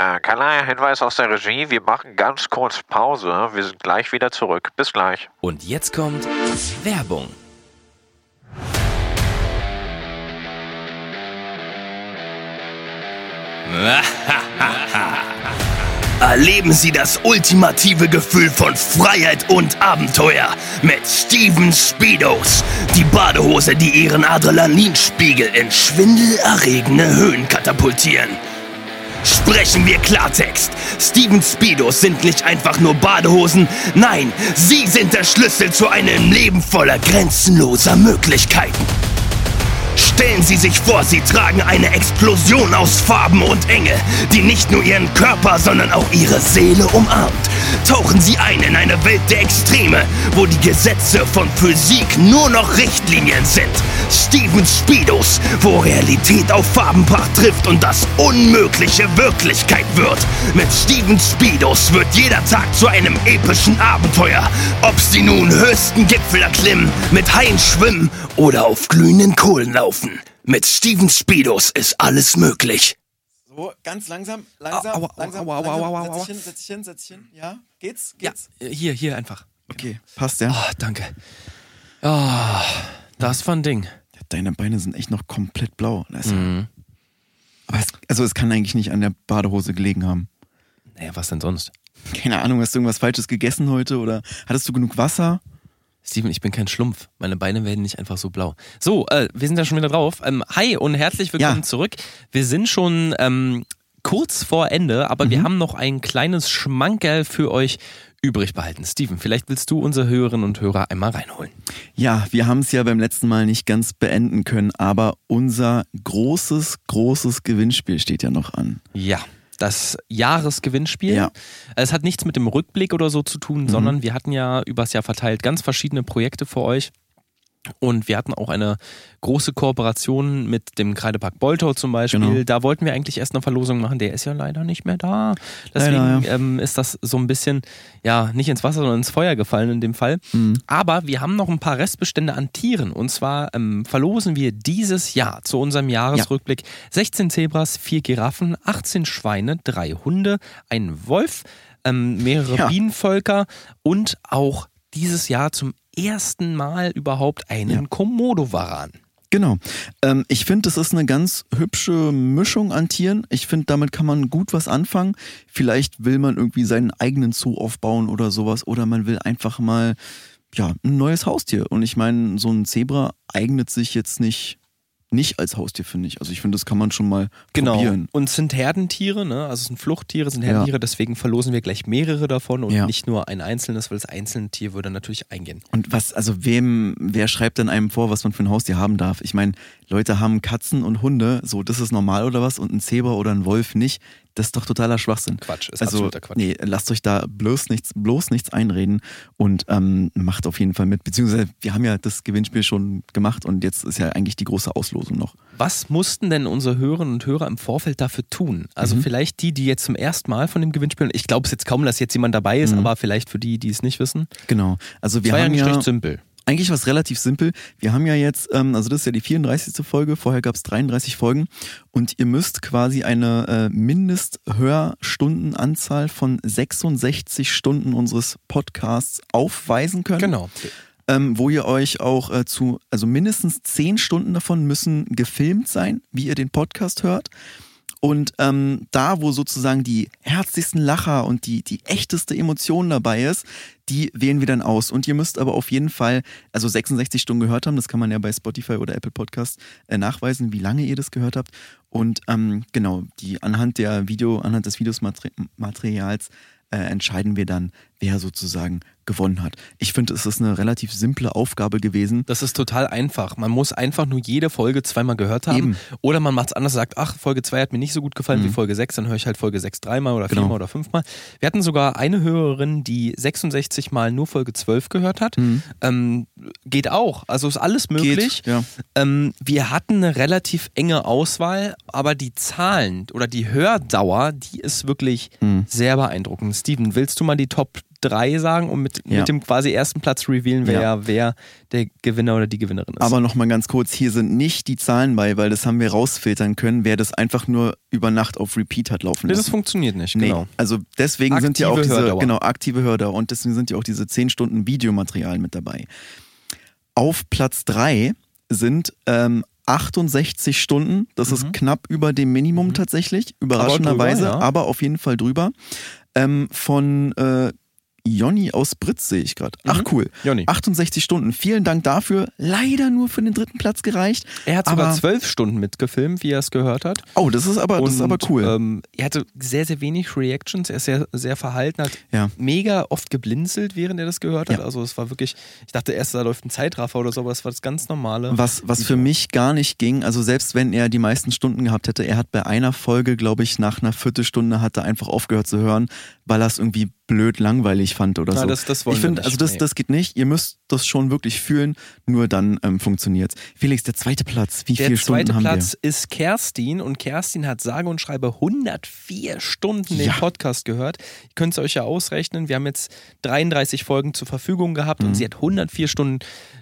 Äh, kleiner Hinweis aus der Regie, wir machen ganz kurz Pause. Wir sind gleich wieder zurück. Bis gleich. Und jetzt kommt Werbung. Erleben Sie das ultimative Gefühl von Freiheit und Abenteuer mit Steven Speedos. Die Badehose, die Ihren Adrenalinspiegel in schwindelerregende Höhen katapultieren. Sprechen wir Klartext. Steven Speedos sind nicht einfach nur Badehosen. Nein, sie sind der Schlüssel zu einem Leben voller grenzenloser Möglichkeiten. Stellen Sie sich vor, Sie tragen eine Explosion aus Farben und Enge, die nicht nur Ihren Körper, sondern auch Ihre Seele umarmt. Tauchen Sie ein in eine Welt der Extreme, wo die Gesetze von Physik nur noch Richtlinien sind. Steven Speedos, wo Realität auf Farbenpracht trifft und das Unmögliche Wirklichkeit wird. Mit Steven Speedos wird jeder Tag zu einem epischen Abenteuer. Ob Sie nun höchsten Gipfel erklimmen, mit Haien schwimmen oder auf glühenden Kohlen laufen. Mit Steven Speedos ist alles möglich. So, ganz langsam, langsam, Aua, aua, langsam, aua, aua, langsam. aua. Setz dich hin, setz dich hin, setz dich hin. Ja, geht's? Ja, Geht's? hier, hier einfach. Okay, passt ja. Oh, danke. Ah, das war ein Ding. Deine Beine sind echt noch komplett blau. Mhm. Aber es, also es kann eigentlich nicht an der Badehose gelegen haben. Naja, was denn sonst? Keine Ahnung, hast du irgendwas Falsches gegessen heute oder hattest du genug Wasser? Steven, ich bin kein Schlumpf. Meine Beine werden nicht einfach so blau. So, äh, wir sind ja schon wieder drauf. Ähm, hi und herzlich willkommen Ja. zurück. Wir sind schon ähm, kurz vor Ende, aber Mhm. wir haben noch ein kleines Schmankerl für euch übrig behalten. Steven, vielleicht willst du unsere Hörerinnen und Hörer einmal reinholen. Ja, wir haben es ja beim letzten Mal nicht ganz beenden können, aber unser großes, großes Gewinnspiel steht ja noch an. Ja. Das Jahresgewinnspiel. Ja. Es hat nichts mit dem Rückblick oder so zu tun, sondern wir hatten ja übers Jahr verteilt ganz verschiedene Projekte für euch. Und wir hatten auch eine große Kooperation mit dem Kreidepark Boltau zum Beispiel. Genau. Da wollten wir eigentlich erst eine Verlosung machen. Der ist ja leider nicht mehr da. Deswegen Leider, ja. ähm, ist das so ein bisschen, ja, nicht ins Wasser, sondern ins Feuer gefallen in dem Fall. Mhm. Aber wir haben noch ein paar Restbestände an Tieren. Und zwar ähm, verlosen wir dieses Jahr zu unserem Jahresrückblick 16 Zebras, 4 Giraffen, 18 Schweine, 3 Hunde, ein Wolf, ähm, mehrere Ja. Bienenvölker und auch dieses Jahr zum ersten Mal überhaupt einen Ja. Komodo-Varan. Genau. Ähm, ich finde, das ist eine ganz hübsche Mischung an Tieren. Ich finde, damit kann man gut was anfangen. Vielleicht will man irgendwie seinen eigenen Zoo aufbauen oder sowas. Oder man will einfach mal, ja, ein neues Haustier. Und ich meine, so ein Zebra eignet sich jetzt nicht, nicht als Haustier, finde ich. Also ich finde, das kann man schon mal Genau. probieren. Und es sind Herdentiere, ne? also es sind Fluchttiere, es sind Herdentiere, deswegen verlosen wir gleich mehrere davon und Ja. nicht nur ein einzelnes, weil das einzelne Tier würde natürlich eingehen. Und was, also wem, wer schreibt denn einem vor, was man für ein Haustier haben darf? Ich meine, Leute haben Katzen und Hunde, so, das ist normal oder was? Und ein Zebra oder ein Wolf nicht? Das ist doch totaler Schwachsinn. Quatsch, ist also, absoluter Quatsch. nee, lasst euch da bloß nichts, bloß nichts einreden und ähm, macht auf jeden Fall mit. Beziehungsweise, wir haben ja das Gewinnspiel schon gemacht und jetzt ist ja eigentlich die große Auslosung noch. Was mussten denn unsere Hörerinnen und Hörer im Vorfeld dafür tun? Also Mhm. vielleicht die, die jetzt zum ersten Mal von dem Gewinnspiel, ich glaube es jetzt kaum, dass jetzt jemand dabei ist, Mhm. aber vielleicht für die, die es nicht wissen. Genau. Also wir Es war ja haben eigentlich ja, recht simpel. Eigentlich was relativ simpel. Wir haben ja jetzt, ähm, also das ist ja die 34. Folge, vorher gab es 33 Folgen und ihr müsst quasi eine äh, Mindesthörstundenanzahl von 66 Stunden unseres Podcasts aufweisen können. Genau. Ähm, wo ihr euch auch äh, zu, also mindestens 10 Stunden davon müssen gefilmt sein, wie ihr den Podcast hört. Und ähm, da, wo sozusagen die herzlichsten Lacher und die, die echteste Emotion dabei ist, die wählen wir dann aus. Und ihr müsst aber auf jeden Fall, also 66 Stunden gehört haben, das kann man ja bei Spotify oder Apple Podcast äh, nachweisen, wie lange ihr das gehört habt. Und ähm, genau, die anhand der Video, anhand des Videomaterials äh, entscheiden wir dann, wer sozusagen gewonnen hat. Ich finde, es ist eine relativ simple Aufgabe gewesen. Das ist total einfach. Man muss einfach nur jede Folge zweimal gehört haben. Eben. Oder man macht es anders, sagt, ach, Folge 2 hat mir nicht so gut gefallen wie Mhm. Folge 6, dann höre ich halt Folge 6 dreimal oder Genau. viermal oder fünfmal. Wir hatten sogar eine Hörerin, die 66 Mal nur Folge 12 gehört hat. Mhm. Ähm, geht auch. Also ist alles möglich. Geht, ja. Ähm, wir hatten eine relativ enge Auswahl, aber die Zahlen oder die Hördauer, die ist wirklich Mhm. sehr beeindruckend. Steven, willst du mal die Top 3 sagen und mit, Ja. mit dem quasi ersten Platz revealen, wer, Ja. wer der Gewinner oder die Gewinnerin ist? Aber nochmal ganz kurz, hier sind nicht die Zahlen bei, weil das haben wir rausfiltern können, wer das einfach nur über Nacht auf Repeat hat laufen lassen. das funktioniert nicht, Nee, genau. also deswegen sind ja auch Aktive diese, Hördauer. genau, aktive Hördauer und deswegen sind ja auch diese 10 Stunden Videomaterial mit dabei. Auf Platz 3 sind ähm, 68 Stunden, das ist knapp über dem Minimum tatsächlich, überraschenderweise, aber, ja. auf jeden Fall drüber. Ähm, von äh, Jonny aus Britz sehe ich gerade. Ach cool. Jonny. 68 Stunden. Vielen Dank dafür. Leider nur für den dritten Platz gereicht. Er hat sogar zwölf Stunden mitgefilmt, wie er es gehört hat. Oh, das ist aber, das ist aber cool. Ähm, er hatte sehr, sehr wenig Reactions. Er ist sehr, sehr verhalten, hat Ja. mega oft geblinzelt, während er das gehört hat. Ja. Also es war wirklich, ich dachte erst, da läuft ein Zeitraffer oder so, aber es war das ganz normale. Was, was für mich gar nicht ging, also selbst wenn er die meisten Stunden gehabt hätte, er hat bei einer Folge, glaube ich, nach einer Viertelstunde hat er einfach aufgehört zu hören, weil er es irgendwie blöd langweilig fand oder Na, so. das- das wollen ich wir finde, also das, nee. das geht nicht. Ihr müsst das schon wirklich fühlen, nur dann ähm, funktioniert's. Felix, der zweite Platz, wie Der viele zweite Stunden haben Platz ist Kerstin und Kerstin hat sage und schreibe 104 Stunden den Ja. Podcast gehört. Ihr könnt es euch ja ausrechnen. Wir haben jetzt 33 Folgen zur Verfügung gehabt Mhm. und sie hat 104 Stunden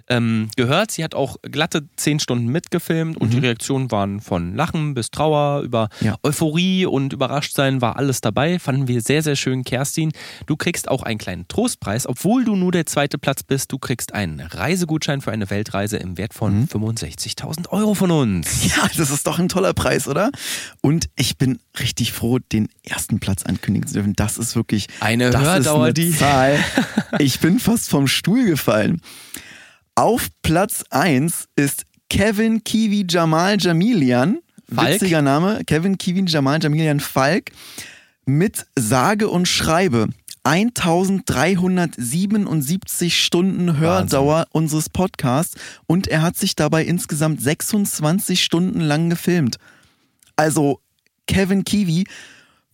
ähm, gehört. Sie hat auch glatte 10 Stunden mitgefilmt und die Reaktionen waren von Lachen bis Trauer, über Mhm. Ja. Euphorie und Überraschtsein war alles dabei. Fanden wir sehr, sehr schön, Kerstin. Du kriegst auch einen kleinen Trostpreis, obwohl du nur der zweite Platz bist. Du kriegst einen Reisegutschein für eine Weltreise im Wert von Mhm. 65.000 Euro von uns. Ja, das ist doch ein toller Preis, oder? Und ich bin richtig froh, den ersten Platz ankündigen zu dürfen. Das ist wirklich Eine das Hördauer, eine die- Zahl. Ich bin fast vom Stuhl gefallen. Auf Platz 1 ist Kevin Kiwi Jamal Jamilian. Falk? Witziger Name. Kevin Kiwi Jamal Jamilian Falk. Mit sage und schreibe 1377 Stunden Hördauer unseres Podcasts und er hat sich dabei insgesamt 26 Stunden lang gefilmt. Also Kevin Kiwi,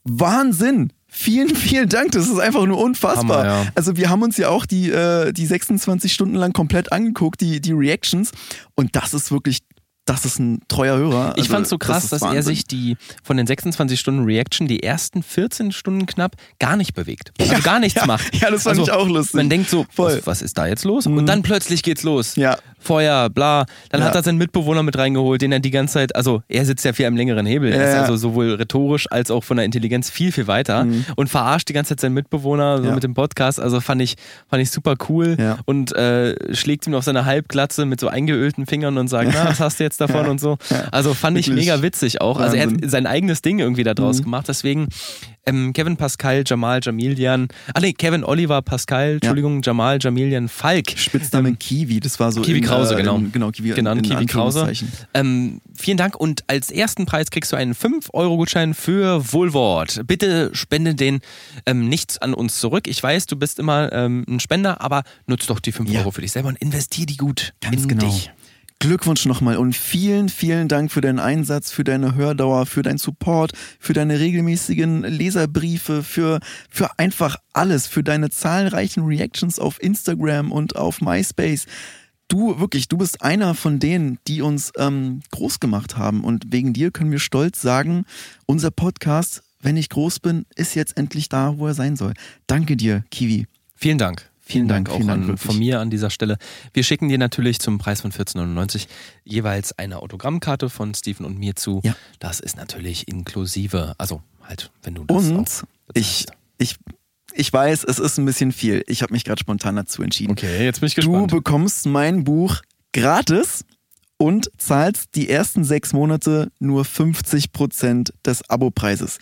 Wahnsinn! Vielen, vielen Dank. Das ist einfach nur unfassbar. Hammer, ja. Also wir haben uns ja auch die, äh, die 26 Stunden lang komplett angeguckt, die, die Reactions. Und das ist wirklich, das ist ein treuer Hörer. Ich Also, fand's so krass, ist dass er Wahnsinn. sich die von den 26 Stunden Reaction die ersten 14 Stunden knapp gar nicht bewegt. Also Ja, gar nichts ja, macht. ja, das fand also, ich auch lustig. Man denkt so, Voll. Mhm. was, was ist da jetzt los? Und dann plötzlich geht's los. Ja. Feuer, bla. Dann Ja. hat er seinen Mitbewohner mit reingeholt, den er die ganze Zeit, also er sitzt ja viel am längeren Hebel. Er ist also sowohl rhetorisch als auch von der Intelligenz viel, viel weiter und verarscht die ganze Zeit seinen Mitbewohner so Mhm. Mit dem Podcast. Also fand ich, fand ich super cool und äh, schlägt ihm auf seine Halbglatze mit so eingeölten Fingern und sagt, na, was hast du jetzt davon Ja. und so. Also fand ich Wirklich. mega witzig auch. Also er hat. Mhm. sein eigenes Ding irgendwie da draus gemacht. Deswegen ähm, Kevin Pascal, Jamal Jamilian, ah nee, Kevin Oliver Pascal, Entschuldigung, Jamal Jamilian Falk. Spitzname Kiwi, das war so. Kiwi in, Krause, äh, genau. In, genau, Kiwi, Genannt Kiwi Krause. Ähm, vielen Dank und als ersten Preis kriegst du einen 5-Euro-Gutschein für Wohlwort. Bitte spende den ähm, nichts an uns zurück. Ich weiß, du bist immer ähm, ein Spender, aber nutz doch die 5 Ja. Euro für dich selber und investier die gut Ganz in genau. dich. Glückwunsch nochmal und vielen, vielen Dank für deinen Einsatz, für deine Hördauer, für deinen Support, für deine regelmäßigen Leserbriefe, für, für einfach alles, für deine zahlreichen Reactions auf Instagram und auf MySpace. Du, wirklich, du bist einer von denen, die uns ähm, groß gemacht haben und wegen dir können wir stolz sagen, unser Podcast, wenn ich groß bin, ist jetzt endlich da, wo er sein soll. Danke dir, Kiwi. Vielen Dank. Vielen Dank, Dank, auch vielen Dank, an, von mir an dieser Stelle. Wir schicken dir natürlich zum Preis von 14,99 jeweils eine Autogrammkarte von Steven und mir zu. Ja. Das ist natürlich inklusive, also halt, wenn du das Und ich, ich, ich weiß, es ist ein bisschen viel. Ich habe mich gerade spontan dazu entschieden. Okay, jetzt bin ich Du gespannt. bekommst mein Buch gratis und zahlst die ersten sechs Monate nur 50% des Abopreises.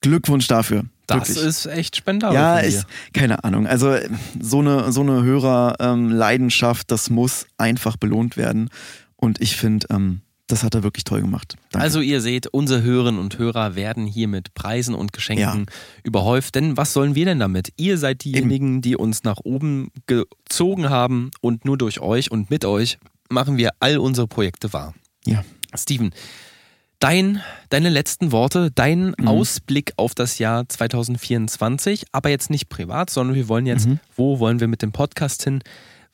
Glückwunsch dafür. Das Wirklich. ist echt spendabel ja, ich, keine Ahnung. Also so eine, so eine Hörerleidenschaft, das muss einfach belohnt werden. Und ich finde, ähm, das hat er wirklich toll gemacht. Danke. Also ihr seht, unsere Hörerinnen und Hörer werden hier mit Preisen und Geschenken überhäuft. Denn was sollen wir denn damit? Ihr seid diejenigen, die uns nach oben gezogen haben und nur durch euch und mit euch machen wir all unsere Projekte wahr. ja. Steven, dein, deine letzten Worte, dein Mhm. Ausblick auf das Jahr 2024, aber jetzt nicht privat, sondern wir wollen jetzt, Mhm. wo wollen wir mit dem Podcast hin?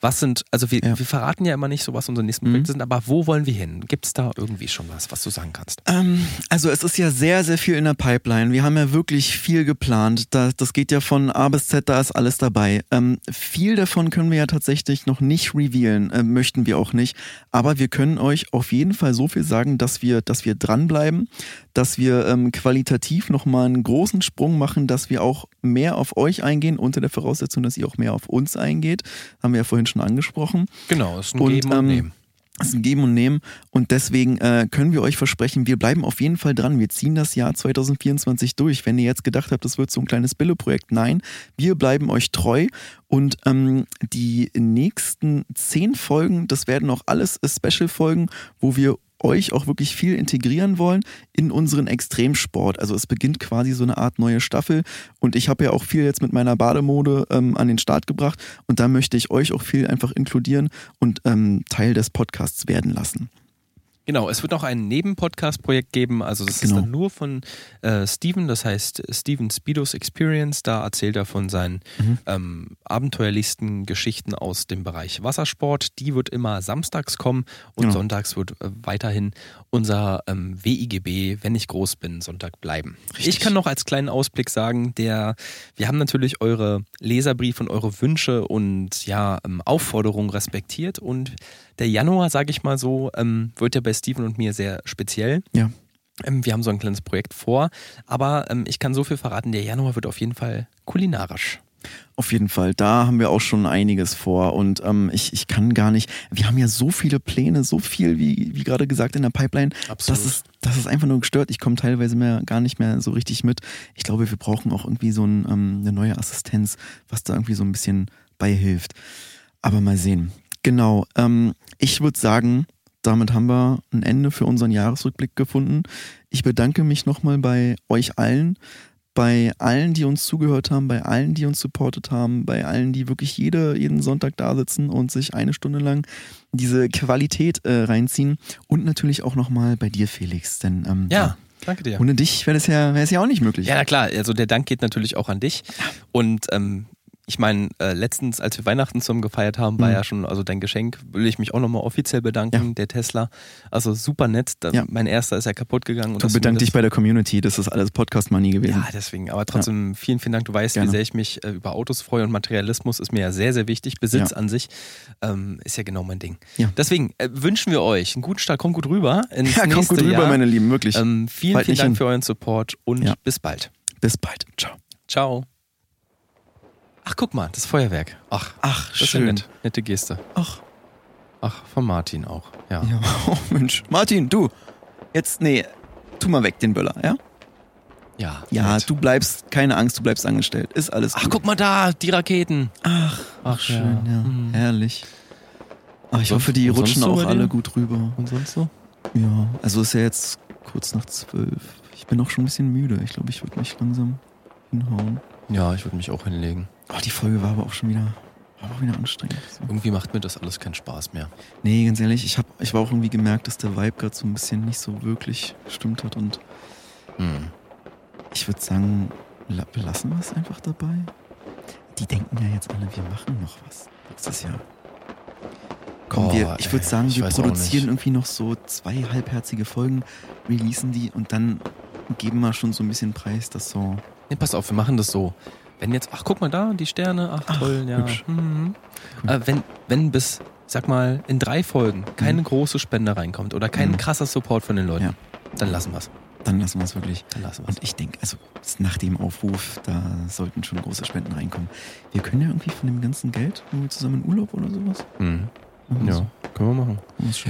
Was sind, also wir, Ja. wir verraten ja immer nicht so, was unsere nächsten Mhm. Projekte sind, aber wo wollen wir hin? Gibt es da irgendwie schon was, was du sagen kannst? Ähm, also es ist ja sehr, sehr viel in der Pipeline. Wir haben ja wirklich viel geplant. Da, das geht ja von A bis Z, da ist alles dabei. Ähm, viel davon können wir ja tatsächlich noch nicht revealen, äh, möchten wir auch nicht. Aber wir können euch auf jeden Fall so viel sagen, dass wir, dass wir dranbleiben, dass wir ähm, qualitativ nochmal einen großen Sprung machen, dass wir auch mehr auf euch eingehen, unter der Voraussetzung, dass ihr auch mehr auf uns eingeht. Haben wir ja vorhin schon angesprochen. Genau, es ist ein Und, Geben und ähm, Nehmen. Es ist ein Geben und Nehmen und deswegen äh, können wir euch versprechen, wir bleiben auf jeden Fall dran. Wir ziehen das Jahr 2024 durch. Wenn ihr jetzt gedacht habt, das wird so ein kleines Bille-Projekt, nein, wir bleiben euch treu und ähm, die nächsten zehn Folgen, das werden auch alles Special-Folgen, wo wir euch auch wirklich viel integrieren wollen in unseren Extremsport. Also es beginnt quasi so eine Art neue Staffel und ich habe ja auch viel jetzt mit meiner Bademode ähm, an den Start gebracht und da möchte ich euch auch viel einfach inkludieren und ähm, Teil des Podcasts werden lassen. Genau, es wird noch ein Nebenpodcast-Projekt geben. Also das Genau. ist dann nur von äh, Steven, das heißt Steven Speedos Experience. Da erzählt er von seinen Mhm. ähm, abenteuerlichsten Geschichten aus dem Bereich Wassersport. Die wird immer samstags kommen und Genau. sonntags wird äh, weiterhin unser ähm, WIGB, wenn ich groß bin, Sonntag bleiben. Richtig. Ich kann noch als kleinen Ausblick sagen, der, wir haben natürlich eure Leserbriefe und eure Wünsche und ja, ähm, Aufforderungen respektiert und der Januar, sage ich mal so, ähm, wird ja bei Steven und mir sehr speziell. Ja. Ähm, wir haben so ein kleines Projekt vor, aber ähm, ich kann so viel verraten, der Januar wird auf jeden Fall kulinarisch. Auf jeden Fall, da haben wir auch schon einiges vor und ähm, ich, ich kann gar nicht, wir haben ja so viele Pläne, so viel, wie, wie gerade gesagt, in der Pipeline. Absolut. Das ist, das ist einfach nur gestört. Ich komme teilweise mehr, gar nicht mehr so richtig mit. Ich glaube, wir brauchen auch irgendwie so ein, ähm, eine neue Assistenz, was da irgendwie so ein bisschen beihilft. Aber mal sehen. Genau, ähm, ich würde sagen, damit haben wir ein Ende für unseren Jahresrückblick gefunden. Ich bedanke mich nochmal bei euch allen, bei allen, die uns zugehört haben, bei allen, die uns supportet haben, bei allen, die wirklich jede, jeden Sonntag da sitzen und sich eine Stunde lang diese Qualität äh, reinziehen. Und natürlich auch nochmal bei dir, Felix. Denn ähm, Ja, danke dir. ohne dich wäre das ja, wäre es ja auch nicht möglich. Ja, na klar, also der Dank geht natürlich auch an dich. Und ähm, ich meine, äh, letztens, als wir Weihnachten zusammen gefeiert haben, war Mhm. ja schon, also dein Geschenk, will ich mich auch nochmal offiziell bedanken, Ja. der Tesla. Also super nett. Da, Ja. Mein erster ist ja kaputt gegangen. und Du bedank dich bei der Community, das ist alles Podcast-Money gewesen. Ja, deswegen. Aber trotzdem vielen, vielen Dank. Du weißt, Gerne. wie sehr ich mich äh, über Autos freue und Materialismus ist mir ja sehr, sehr wichtig. Besitz Ja. an sich ähm, ist ja genau mein Ding. Ja. Deswegen äh, wünschen wir euch einen guten Start. Kommt gut rüber. Ins Ja, kommt gut rüber, Jahr. meine Lieben, wirklich. Ähm, vielen, Bald vielen Dank hin. für euren Support und Ja. bis bald. Bis bald. Ciao. Ciao. Ach, guck mal, das Feuerwerk. Ach, Ach, das ist ja schön. nett. Nette Geste. Ach, Ach, von Martin auch. Ja. ja. Oh, Mensch. Martin, du. Jetzt, nee, tu mal weg den Böller, ja? Ja, Ja, nett. du bleibst, keine Angst, du bleibst angestellt. Ist alles Ach, gut. guck mal da, die Raketen. Ach, Ach, schön, ja. ja. Mhm. Herrlich. Ach, ich sonst- hoffe, die rutschen so auch alle gut rüber. Und sonst so? Ja, also ist ja jetzt kurz nach zwölf. Ich bin auch schon ein bisschen müde. Ich glaube, ich würde mich langsam hinhauen. Ja, ich würde mich auch hinlegen. Oh, die Folge war aber auch schon wieder, war auch wieder anstrengend. So. Irgendwie macht mir das alles keinen Spaß mehr. Nee, ganz ehrlich, ich, hab, ich war auch irgendwie gemerkt, dass der Vibe gerade so ein bisschen nicht so wirklich gestimmt hat und Hm. ich würde sagen, la- belassen wir es einfach dabei. Die denken ja jetzt alle, wir machen noch was nächstes Jahr. Komm, Oh, wir, ich würde sagen, wir produzieren irgendwie noch so zwei halbherzige Folgen, releasen die und dann geben wir schon so ein bisschen Preis, dass so. Nee, pass auf, wir machen das so. Wenn jetzt, ach guck mal da, die Sterne, ach, Ach, toll, ja. Mhm. Cool. Äh, wenn, wenn bis, sag mal, in drei Folgen keine große Spende reinkommt oder kein Mhm. krasser Support von den Leuten, Ja. dann lassen wir's. Dann lassen wir es wirklich. Dann lassen wir's. Und ich denke, also nach dem Aufruf, da sollten schon große Spenden reinkommen. Wir können ja irgendwie von dem ganzen Geld irgendwie zusammen in Urlaub oder sowas. Mhm. Ja, so. können wir machen.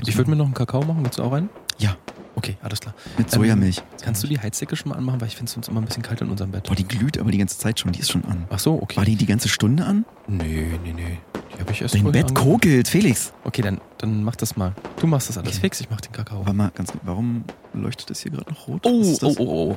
Ich würde mir noch einen Kakao machen, willst du auch einen? Ja. Okay, alles klar. Mit Sojamilch. Kannst du die Heizdecke schon mal anmachen, weil ich finde es uns immer ein bisschen kalt in unserem Bett. Boah, die glüht aber die ganze Zeit schon, die ist schon an. Ach so, okay. War die die ganze Stunde an? Nee, nee, nee. Hab ich erst Dein Bett ange- kokelt, Felix. Okay, dann, dann mach das mal. Du machst das alles Okay. fix, ich mach den Kakao. Warte mal, ganz, warum leuchtet das hier gerade noch rot? Oh, oh, oh, oh.